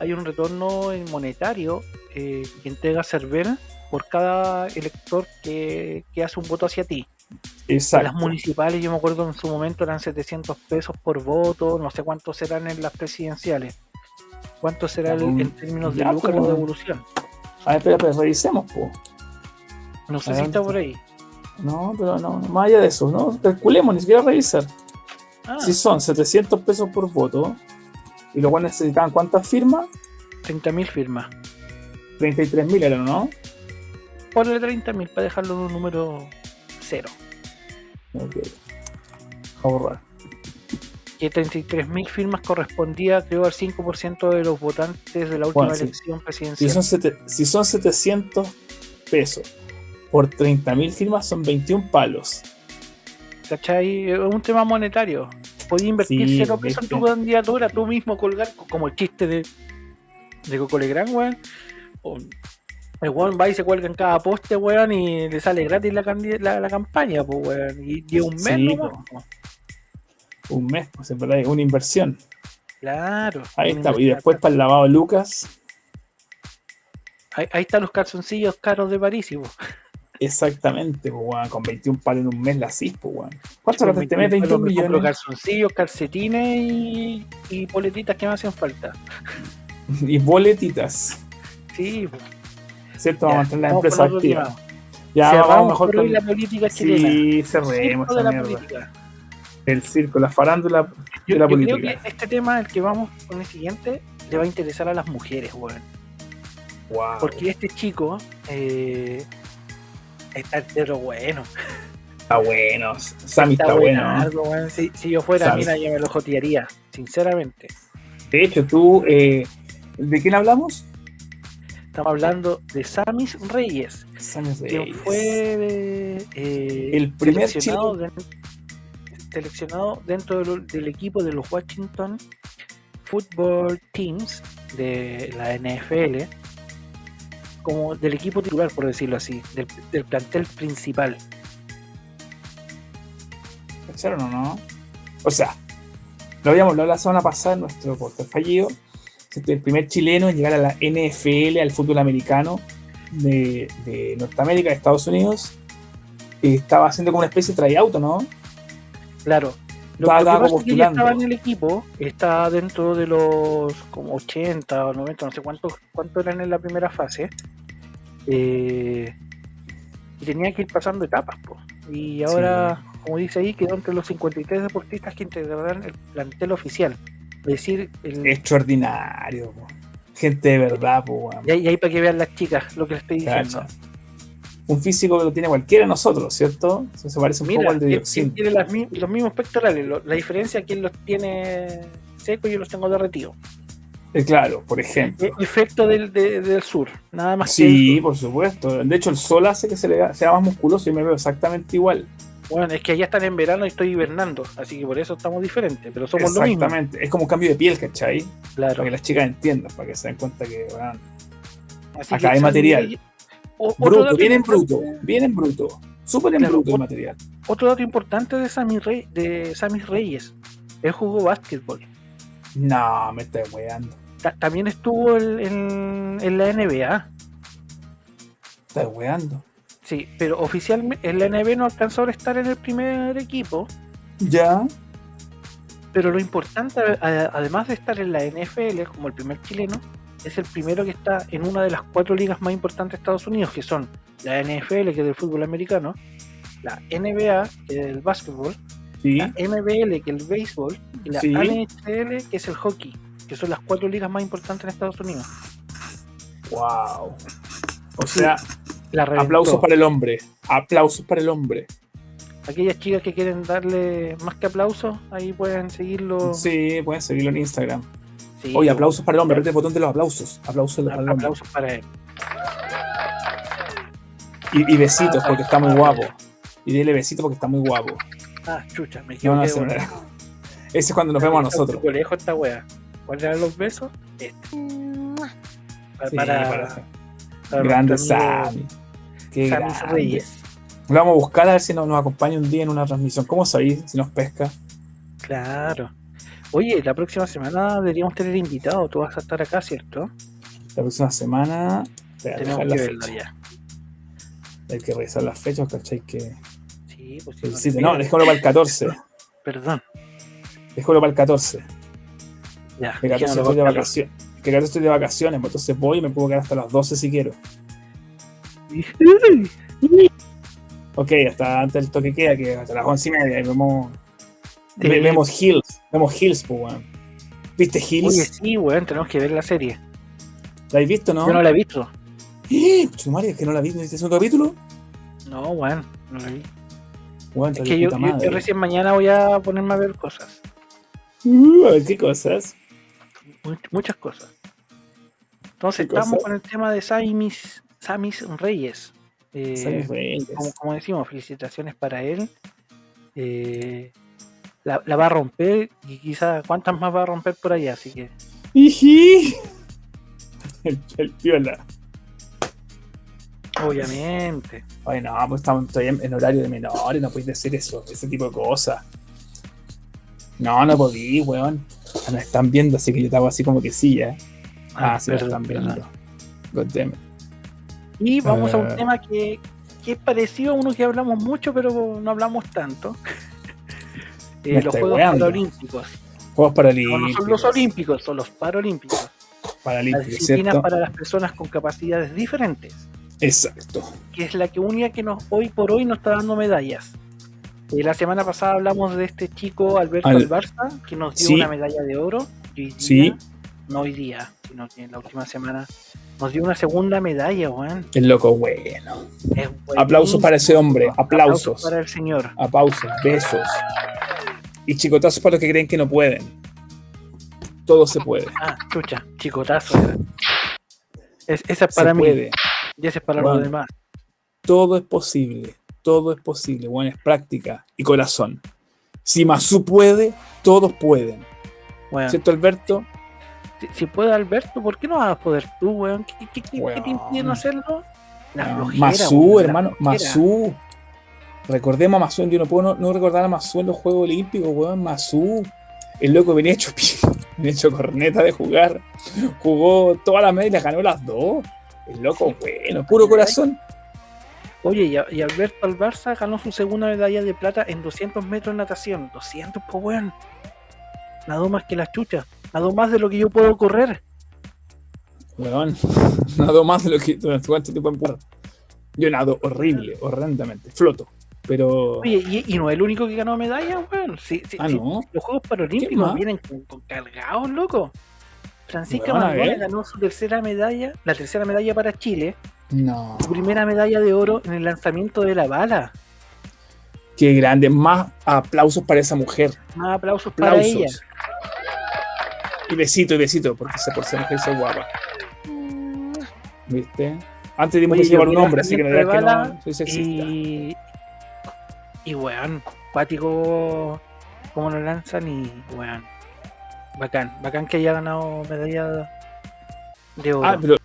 hay un retorno monetario eh, que entrega Cervel por cada elector que, que hace un voto hacia ti. Exacto. las municipales, yo me acuerdo en su momento eran 700 pesos por voto, no sé cuántos serán en las presidenciales. ¿Cuánto será el- en términos de lucro pues, o bueno. devolución? A ver, espera, espera, revisemos, po. No sé si está por ahí. No, pero no, no, más allá de eso, no, calculemos, ni siquiera revisar. Ah, Si son 700 pesos por voto, y los cuales necesitaban cuántas firmas, 30.000 firmas. 33 mil eran, ¿no? Ponle 30.000 para dejarlo en un número cero. Ok. A borrar. que 33.000 firmas correspondía, creo, al 5% de los votantes de la última Bueno, sí. elección Si presidencial. son, sete- si son 700 pesos por 30 mil firmas, son 21 palos. ¿Cachai? Es un tema monetario. Podías invertir Sí, cero pesos en tu candidatura, tú mismo colgar, co- como el chiste de, de Coco Legrand, weón. O- El weón va y se cuelga en cada poste, weón, y le sale gratis la, la, la campaña, pues, weón. Y lleva un mes, Sí. Un mes, pues en verdad es una inversión. Claro. Ahí está. Y después para el lavado de Lucas, Ahí, ahí están los calzoncillos caros de París, y. exactamente, pues, con 21 palos en un mes la CIS, pues, weón. ¿Cuánto Con gastaste este mes? 21 21 me compro millones. calzoncillos, calcetines y, y poletitas que me hacen falta. Y boletitas. Sí, pues. ¿Cierto? Vamos a mantener la empresa activa. Ya vamos mejor con. la política chilena. Sí, cerremos esa mierda. política. El circo, la farándula Yo, de la yo creo política. que este tema, el que vamos con el siguiente, le va a interesar a las mujeres, weón. Wow. Porque este chico eh, está entero bueno. Está bueno. Sammy está, bueno. Si, si yo fuera, Sammy. mira, yo me lo jotearía, sinceramente. De hecho, tú. eh, ¿De quién hablamos? Estamos hablando de Samis Reyes, quien Reyes. fue eh, El primer seleccionado, den- seleccionado dentro del equipo de los Washington Football Teams de la NFL como del equipo titular, por decirlo así, del, del plantel principal. ¿Cacharon o no? O sea, lo habíamos hablado la semana pasada en nuestro podcast fallido. El primer chileno en llegar a la NFL, al fútbol americano de, de Norteamérica, de Estados Unidos. eh, estaba haciendo como una especie de tryout, ¿no? Claro, Lo, que pasa es que postulando. estaba en el equipo, está dentro de los como 80 o 90, no sé cuántos cuánto eran en la primera fase. eh, y tenía que ir pasando etapas. po. Y ahora, como dice ahí, quedó entre los 53 deportistas que integrarán el plantel oficial. Es decir, el, Extraordinario, po. Gente de verdad, po, y ahí, y ahí para que vean las chicas lo que les estoy diciendo. Cacha. Un físico que lo tiene cualquiera de nosotros, ¿cierto? Se parece un Mira, poco al de Dioxin. tiene las los mismos pectorales. lo- la diferencia es que él los tiene secos y yo los tengo derretidos. Eh, claro, por ejemplo. E- Efecto del, de- del sur, nada más que Sí, eso. por supuesto. De hecho, el sol hace que se le sea más musculoso y me veo exactamente igual. Bueno, es que allá están en verano y estoy hibernando, así que por eso estamos diferentes, pero somos lo mismo. Exactamente. Es como un cambio de piel, ¿cachai? Claro. Para que las chicas entiendan, para que se den cuenta que, Así acá hay material. O- otro bruto, bien en bruto, bien en bruto. Súper en Claro, bruto el material. Otro dato importante de Sammy, Rey, de Sammy Reyes, él jugó básquetbol. No, me estoy weando. Ta- también estuvo el- en, en la NBA, Estoy weando. sí, pero oficialmente en la NBA no alcanzó a estar en el primer equipo, Ya. pero lo importante, además de estar en la NFL como el primer chileno, es el primero que está en una de las cuatro ligas más importantes de Estados Unidos, que son la NFL, que es del fútbol americano, la NBA, que es del básquetbol, Sí. la MBL, que es el béisbol, y la Sí. NHL, que es el hockey, que son las cuatro ligas más importantes en Estados Unidos. Wow. O sea, La reventó. aplausos para el hombre. Aplausos para el hombre. Aquellas chicas que quieren darle más que aplausos, ahí pueden seguirlo. Sí, pueden seguirlo en Instagram. Sí, Oye, aplausos para el hombre. Aprieta el botón de los aplausos. Aplausos para el hombre. aplausos para él. Y, y besitos porque está muy guapo. Y dile besitos porque está muy guapo. Ah, chucha, me No, no, ese, es cuando nos vemos a nosotros. Colegio esta wea. ¿Cuáles eran los besos? Este. Para, Sí, para, para- para grande Sammy. Qué Sammy grande. Reyes. Lo vamos a buscar a ver si nos, nos acompaña un día en una transmisión. ¿Cómo sabéis si nos pesca? Claro. Oye, la próxima semana deberíamos tener invitado. Tú vas a estar acá, ¿cierto? La próxima semana. Tenemos que verlo ya. Hay que revisar las fechas, ¿cachai? Que. Sí, pues sí, el no déjalo para el 14. Perdón. Déjalo para el 14. Ya. Que 14 dejémoslo estoy de vacaciones. Que 14 estoy de vacaciones, pues entonces voy y me puedo quedar hasta las 12 si quiero. Ok, hasta antes del toque queda, que hasta las 11 y media. y vemos, Sí. ve- vemos Hills. Vemos Hills, pues, weón. ¿Viste Hills? Oye, sí, weón, tenemos que ver la serie. ¿La habéis visto, no? Yo no la he visto. ¡Eh! Es que no la vi. ¿No viste el segundo capítulo? No, weón, no la vi. Weón, Es que yo, yo- recién mañana voy a ponerme a ver cosas. Uh, a ver qué cosas. Much- muchas cosas. Entonces, ¿Qué estamos con el tema de Samis, Samis Reyes. Eh, Reyes. como, como decimos, felicitaciones para él. Eh, la, la va a romper y quizá cuántas más va a romper por allá, así que Iji. El, el piola. obviamente. Ay, no, pues estamos todavía en, horario de menores, no podéis decir eso, ese tipo de cosas. No, no podí, weón. Ah, nos están viendo, así que yo hago así como que sí, ¿eh? Ah, sí, nos perdón, están viendo. God damn it. Y vamos a un Eh. tema que, que es parecido a uno que hablamos mucho, pero no hablamos tanto. Eh, los Juegos weando. Paralímpicos. Juegos No, Paralímpicos. no son los Olímpicos, son los Paralímpicos. Las Paralímpicos, disciplinas ¿cierto? para las personas con capacidades diferentes, Exacto. que es la que única que nos hoy por hoy nos está dando medallas. Eh, la semana pasada hablamos de este chico Alberto Al- Albarza, que nos dio Sí. una medalla de oro. Y hoy día, Sí. No hoy día, sino que en la última semana nos dio una segunda medalla, weón. El loco bueno. Es Aplausos para ese hombre, buenísimo. aplausos. para el señor. Aplausos, besos. Y chicotazos para los que creen que no pueden. Todo se puede. Ah, chucha, chicotazo. Es, esa es Se para mí, puede. y esa es para Bueno. los demás. Todo es posible. Todo es posible. Bueno, es práctica y corazón. Si Masu puede, todos pueden. Bueno, ¿Cierto, Alberto? Si, si puede Alberto, ¿por qué no vas a poder tú, weón? ¿Qué, qué- qué- qué Weón. te impide no hacerlo? La flojera, Masu, weón, la hermano. flojera. Masu. Recordemos a Masu. Yo no puedo no, no recordar a Masu en los Juegos Olímpicos, weón. Masu. El loco venía hecho, venía hecho corneta de jugar. Jugó todas las medias y las ganó las dos. El loco, bueno, puro corazón. Oye, y, y Alberto Albarza ganó su segunda medalla de plata en 200 metros de natación. 200, pues weón. Nadó más que las chuchas. Nadó más de lo que yo puedo correr. Weón, nado más de lo que cuánto tiempo en par. Yo nado horrible, horrendamente. Floto. Pero. Oye, y, y no es el único que ganó medalla, weón. Ah, no. Los Juegos ¿Quién Paralímpicos vienen con, con cargados, loco. Francisca Margones ganó su tercera medalla, la tercera medalla para Chile, No. su primera medalla de oro en el lanzamiento de la bala. Qué grande. Más aplausos para esa mujer. Más aplausos para ella. Y besito, y besito, porque ser mujer soy guapa. ¿Viste? Antes dimos que se un vi hombre, así que digas de que no soy sexista. Y, y weón, cuático como lo lanzan y weón. Bacán, bacán que haya ganado medalla de oro. Ah, pero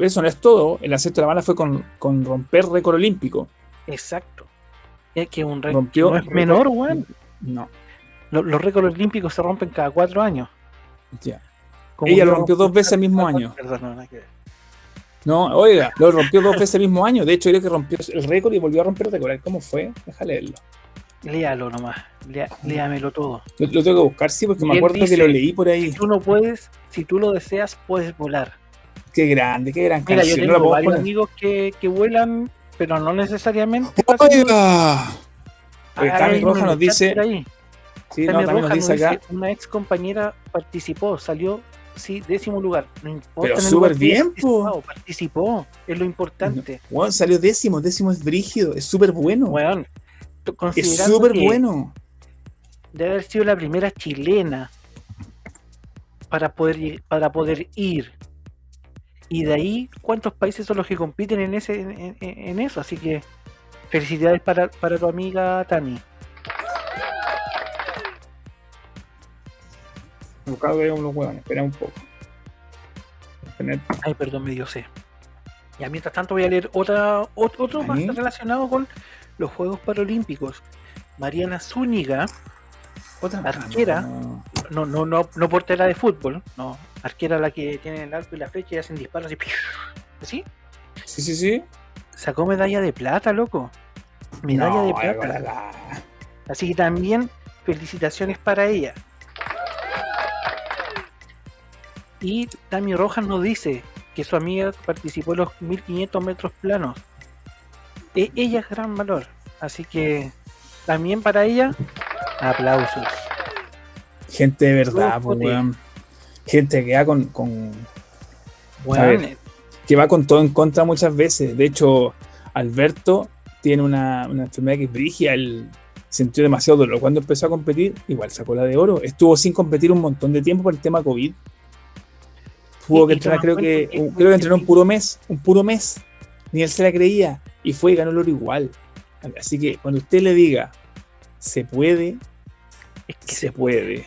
eso no es todo. El acierto de la bala fue con, con romper récord olímpico. Exacto. Es que un récord Rompió no es menor, weón. No, Los, los récords olímpicos se rompen cada cuatro años. Ya. Como Ella lo rompió dos veces el mismo año. Perdón, no, oiga, lo rompió dos veces el mismo año. De hecho, creo que rompió el récord y volvió a romper el récord. ¿Cómo fue? Déjale leerlo. Léalo nomás. Lea- léamelo todo. Lo, lo tengo que buscar, sí, porque Y me acuerdo que lo leí por ahí. Si tú no puedes, si tú lo deseas, puedes volar. Qué grande, qué gran Mira, yo canción. tengo no varios poner. amigos que, que vuelan, pero no necesariamente. Oiga. Cami un Roja nos dice. Sí, no, también Roja nos dice acá. una ex compañera participó, salió sí, décimo lugar. No importa Pero súper bien, Participó, es lo importante. Weón, salió décimo, décimo es brígido, es súper bueno. T- es súper bueno. debe haber sido la primera chilena para poder, para poder ir. Y de ahí, ¿cuántos países son los que compiten en ese en, en- en eso? Así que felicidades para, para tu amiga Tami. Buscado que los huevones, espera un poco. Tener- Ay, perdón, me dio sé. Ya mientras tanto voy a leer otra, ot- otro más relacionado con los Juegos Paralímpicos. Mariana Zúñiga, Otra Arquera. No. no, no, no, no portera de fútbol, no, arquera la que tiene el arco y la flecha y hacen disparos así, así, Sí, sí, sí. sacó medalla de plata, loco. Medalla de plata. Así que también felicitaciones para ella. Y Tami Rojas nos dice que su amiga participó en los 1500 metros planos. E- ella es gran valor. Así que también para ella, aplausos. Gente de verdad, pues, weón. Gente que va con, con- Bueno, ver. que va con todo en contra muchas veces. De hecho, Alberto tiene una, una enfermedad que es brigia. Él sintió demasiado dolor cuando empezó a competir. Igual sacó la de oro. Estuvo sin competir un montón de tiempo por el tema COVID. Y- que entrenar, creo que, creo que entrenó un puro mes. Un puro mes. Ni él se la creía. Y fue y ganó el oro igual. Así que cuando usted le diga, se puede, es que se puede.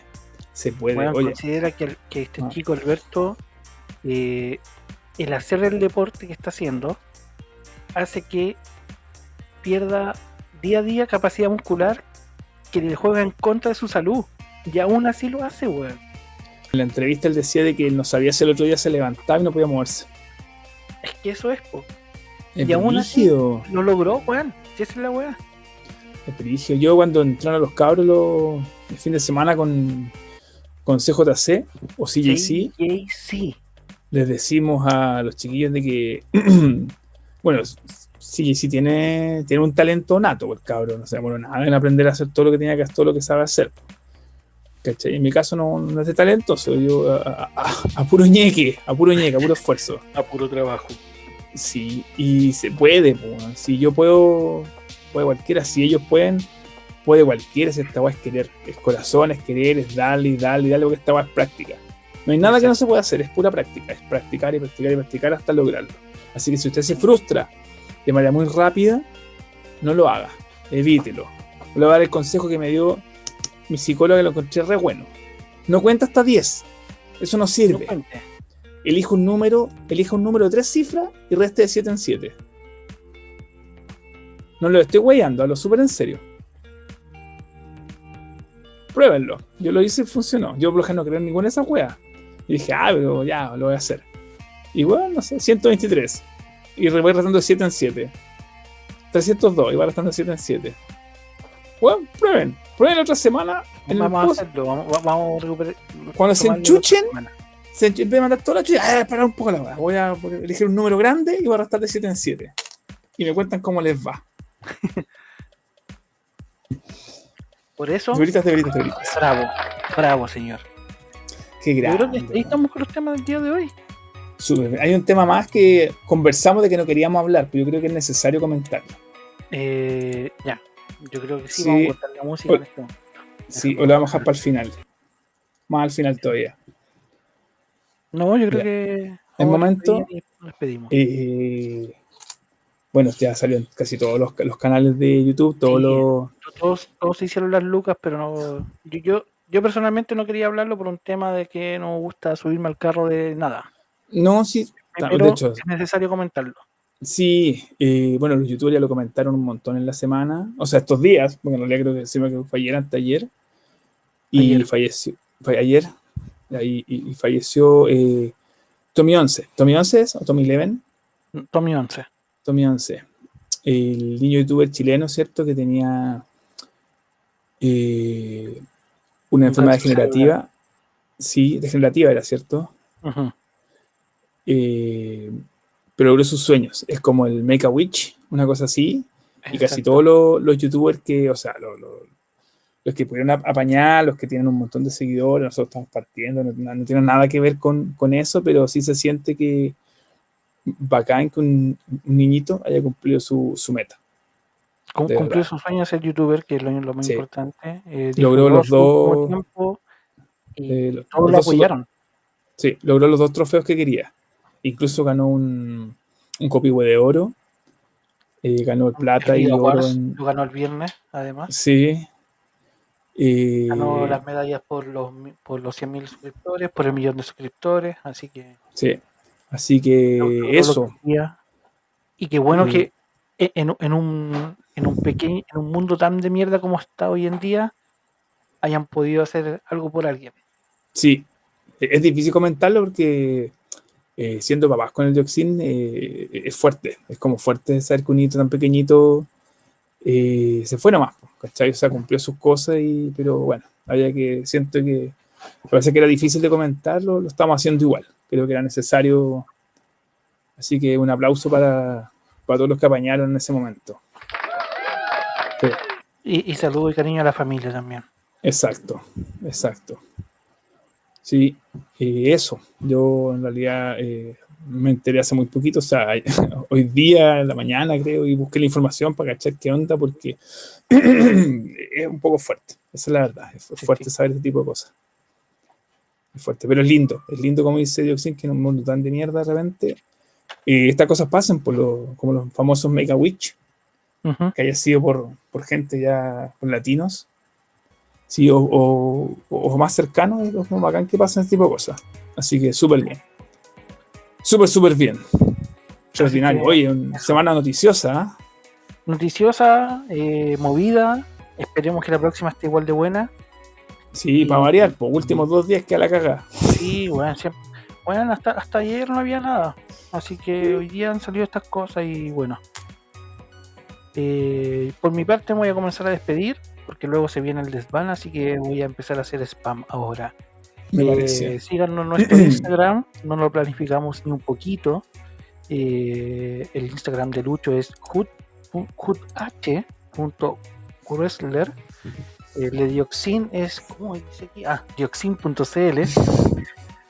Se puede. Bueno, Oye, considera que este Ah. chico Alberto, eh, el hacer el deporte que está haciendo, hace que pierda día a día capacidad muscular que le juega en contra de su salud. Y aún así lo hace, weón. En la entrevista él decía de que él no sabía si el otro día se levantaba y no podía moverse. Es que eso es, po. Es Y aún así- Lo logró, weón. Si esa es la weá. es brígido. Yo cuando entraron a los cabros los, el fin de semana con, con CJC o CJC, JC. les decimos a los chiquillos de que, bueno, CJC tiene, tiene un talento nato, el cabro, no se demoró nada en aprender a hacer todo lo que tenía que hacer, todo lo que sabe hacer. ¿Cachai? En mi caso no, no es de talentoso, yo a, a- a puro ñeque, a puro ñeque, a puro esfuerzo. A puro trabajo. Sí, y se puede, si yo puedo, puede cualquiera, si ellos pueden, puede cualquiera, si esta weá es querer, es corazón, es querer, es darle y darle y darle, porque esta weá es práctica. No hay nada que no se pueda hacer, es pura práctica, es practicar y practicar y practicar hasta lograrlo. Así que si usted se frustra de manera muy rápida, no lo haga, evítelo. Le voy a dar el consejo que me dio mi psicóloga lo encontré re bueno. No cuenta hasta 10, eso no No sirve cuente. elija un número, elija un número de tres cifras y reste de 7 en 7. No lo estoy weyando, hablo súper en serio. Pruébenlo. Yo lo hice y funcionó. Yo por lo no creo en ninguna de esas weas. Y dije, ah, pero ya, lo voy a hacer. Y bueno, no sé, 123. Y voy restando de 7 en 7. 302 y va restando 7 en 7. Bueno, prueben. Prueben la otra semana. En el Vamos a hacerlo, vamos, vamos a recuperar. Cuando se enchuchen, se enchu- en vez de mandar toda la chucha, ah, parar un poco la hora. Voy a elegir un número grande y voy a restar de 7 en 7. Y me cuentan cómo les va. Por eso, De veritas, de veritas, de veritas. bravo, bravo, señor. Qué Yo creo grande. que ahí estamos con los temas del día de hoy. Súper. Hay un tema más que conversamos de que no queríamos hablar, pero yo creo que es necesario comentarlo. Eh, ya, yo creo que sí, Sí. vamos a cortar la música en Oye. este momento. Sí, o lo vamos a dejar para el final. Más al final todavía. No, yo creo Ya. que. El momento- nos despedimos. Eh, bueno, ya salió en casi todos los, los canales de YouTube, todos Sí. los. Todos, todos se hicieron las lucas, pero no. Yo, yo, yo personalmente no quería hablarlo por un tema de que no me gusta subirme al carro de nada. No, sí, Pero de hecho, es necesario comentarlo. Sí. eh, bueno, los youtubers ya lo comentaron un montón en la semana, o sea, estos días, porque en realidad creo que, me que fue ayer, antes ayer. Y Ayer. falleció. Fue ayer. Y, y- y falleció eh, Tommy 11. ¿Tommy 11 es? ¿O Tommy 11? Tommy 11. Tommy 11. El niño youtuber chileno, ¿cierto? Que tenía eh, una enfermedad degenerativa. Sí, degenerativa era, ¿cierto? Ujú. Eh, pero logró sus sueños. Es como el Make a Witch, una cosa así. Y casi todos los, los youtubers que, o sea, lo- lo- los que pudieron ap- apañar, los que tienen un montón de seguidores, nosotros estamos partiendo, no, no tiene nada que ver con, con eso, pero sí se siente que bacán que un, un niñito haya cumplido su, su meta. Cumplió sus sueños ser youtuber, que es lo, lo más Sí. importante. Eh, Logró los dos- tiempo y Eh, todos los lo apoyaron. Sí, logró los dos trofeos que quería. Incluso ganó un, un copihue de oro, eh, ganó el plata y Liga oro Wars en, Lo ganó el viernes, además. Sí. Eh, Ganó las medallas por los, por los 100.000 suscriptores, por el millón de suscriptores. Así que. sí. Así que eso. que. Y qué bueno Mm. que e- en, en un, en, un pequeño, en un mundo tan de mierda como está hoy en día, hayan podido hacer algo por alguien. Sí. E- Es difícil comentarlo porque eh, siendo papás con el dioxin eh, es fuerte. Es como fuerte saber que un niño tan pequeñito eh, se fue nomás. ¿Cachai? O sea, cumplió sus cosas, y, pero bueno, había que, siento que parece que era difícil de comentarlo, lo estamos haciendo igual. Creo que era necesario. Así que un aplauso para, para todos los que apañaron en ese momento. Sí. Y, y saludo y cariño a la familia también. Exacto, exacto. Sí, eh, eso. Yo en realidad eh, me enteré hace muy poquito, o sea, hoy día, en la mañana creo, y busqué la información para cachar qué onda, porque es un poco fuerte, esa es la verdad, es fuerte sí. saber este tipo de cosas. Es fuerte, pero es lindo, es lindo como dice Dioxin, que en un mundo tan de mierda de repente, eh, estas cosas pasan por lo, como los famosos Mega Witch, Ujú. que haya sido por, por gente ya, por latinos, sí, o, o, o más cercanos, es como bacán que pasen este tipo de cosas. Así que súper bien. Súper, súper bien. Extraordinario. Oye, una semana noticiosa, ¿ah? Noticiosa, eh, movida. Esperemos que la próxima esté igual de buena. Sí, Y- para variar, por últimos dos días que a la caga. Sí, bueno, siempre- bueno hasta, hasta ayer no había nada. Así que hoy día han salido estas cosas y bueno. Eh, por mi parte me voy a comenzar a despedir porque luego se viene el desván, así que voy a empezar a hacer spam ahora. Me Eh, síganos en nuestro Instagram, no lo planificamos ni un poquito. Eh, el Instagram de Lucho es hudh.wrestler. El de Dioxin es, ¿cómo dice aquí? Ah, dioxin.cl.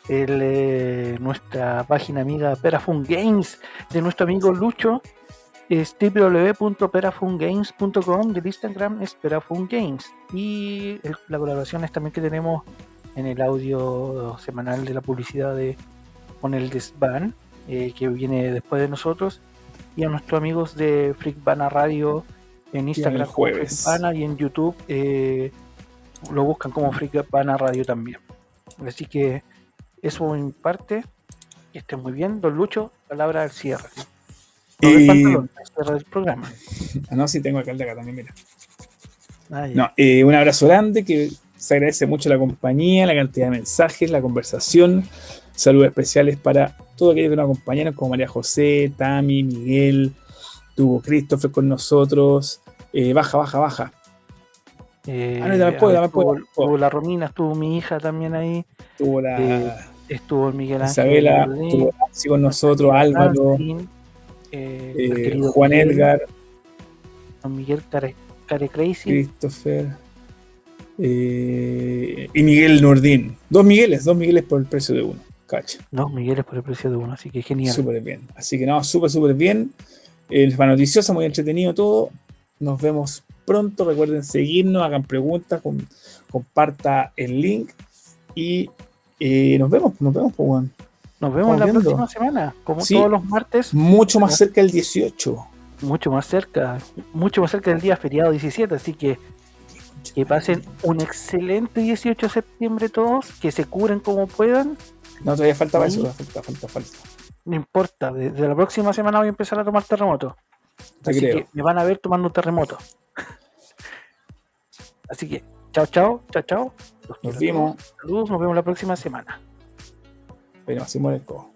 Eh, nuestra página amiga Perafun Games de nuestro amigo Lucho es www.perafungames.com del Instagram es Perafun Games. Y el- la colaboración es también que tenemos en el audio semanal de la publicidad de con el Desvan eh, que viene después de nosotros y a nuestros amigos de Freakbana Radio en Instagram como jueves. Freakbana y en YouTube eh, lo buscan como Freakbana Radio también. Así que eso mi parte que estén muy bien. Don Lucho palabra al cierre no Y- del programa Ah, no, sí, tengo acá el de acá también, mira. Ah. No, eh, un abrazo grande, que se agradece mucho la compañía, la cantidad de mensajes, la conversación. Saludos especiales para todos aquellos que nos acompañaron, como María José, Tami, Miguel, Estuvo Christopher con nosotros. Eh, baja, baja, baja. Eh, Ah, no, dame puedo, dame estuvo, puedo. estuvo la Romina, estuvo mi hija también ahí, Estuvo la Eh, estuvo el Miguel Ángel. Isabela, estuvo con nosotros, Álvaro, eh, eh, Juan Miguel, Edgar, don Miguel Care, Care Crazy, Christopher eh, y Miguel Nordín. Dos Migueles, dos Migueles por el precio de uno. Cacha. dos Migueles por el precio de uno, así que genial. Súper bien. Así que no, súper, súper bien. El fue noticioso, muy entretenido todo. Nos vemos pronto. Recuerden seguirnos, hagan preguntas, com- comparta el link y nos vemos, nos vemos, pues, weón. Nos vemos la viendo. próxima semana, como Sí. todos los martes, Mucho más cerca del 18. mucho más cerca, mucho más cerca del día feriado 17, así que que pasen un excelente 18 de septiembre todos, que se curen como puedan, No, todavía faltaba Sí. eso, falta, falta, falta. no importa, desde la próxima semana voy a empezar a tomar terremoto. Te Así creo. que me van a ver tomando un terremoto. Así que, chao, chao, chao, chao. Nos todos. Saludos, nos vemos la próxima semana. Así muere el cojo.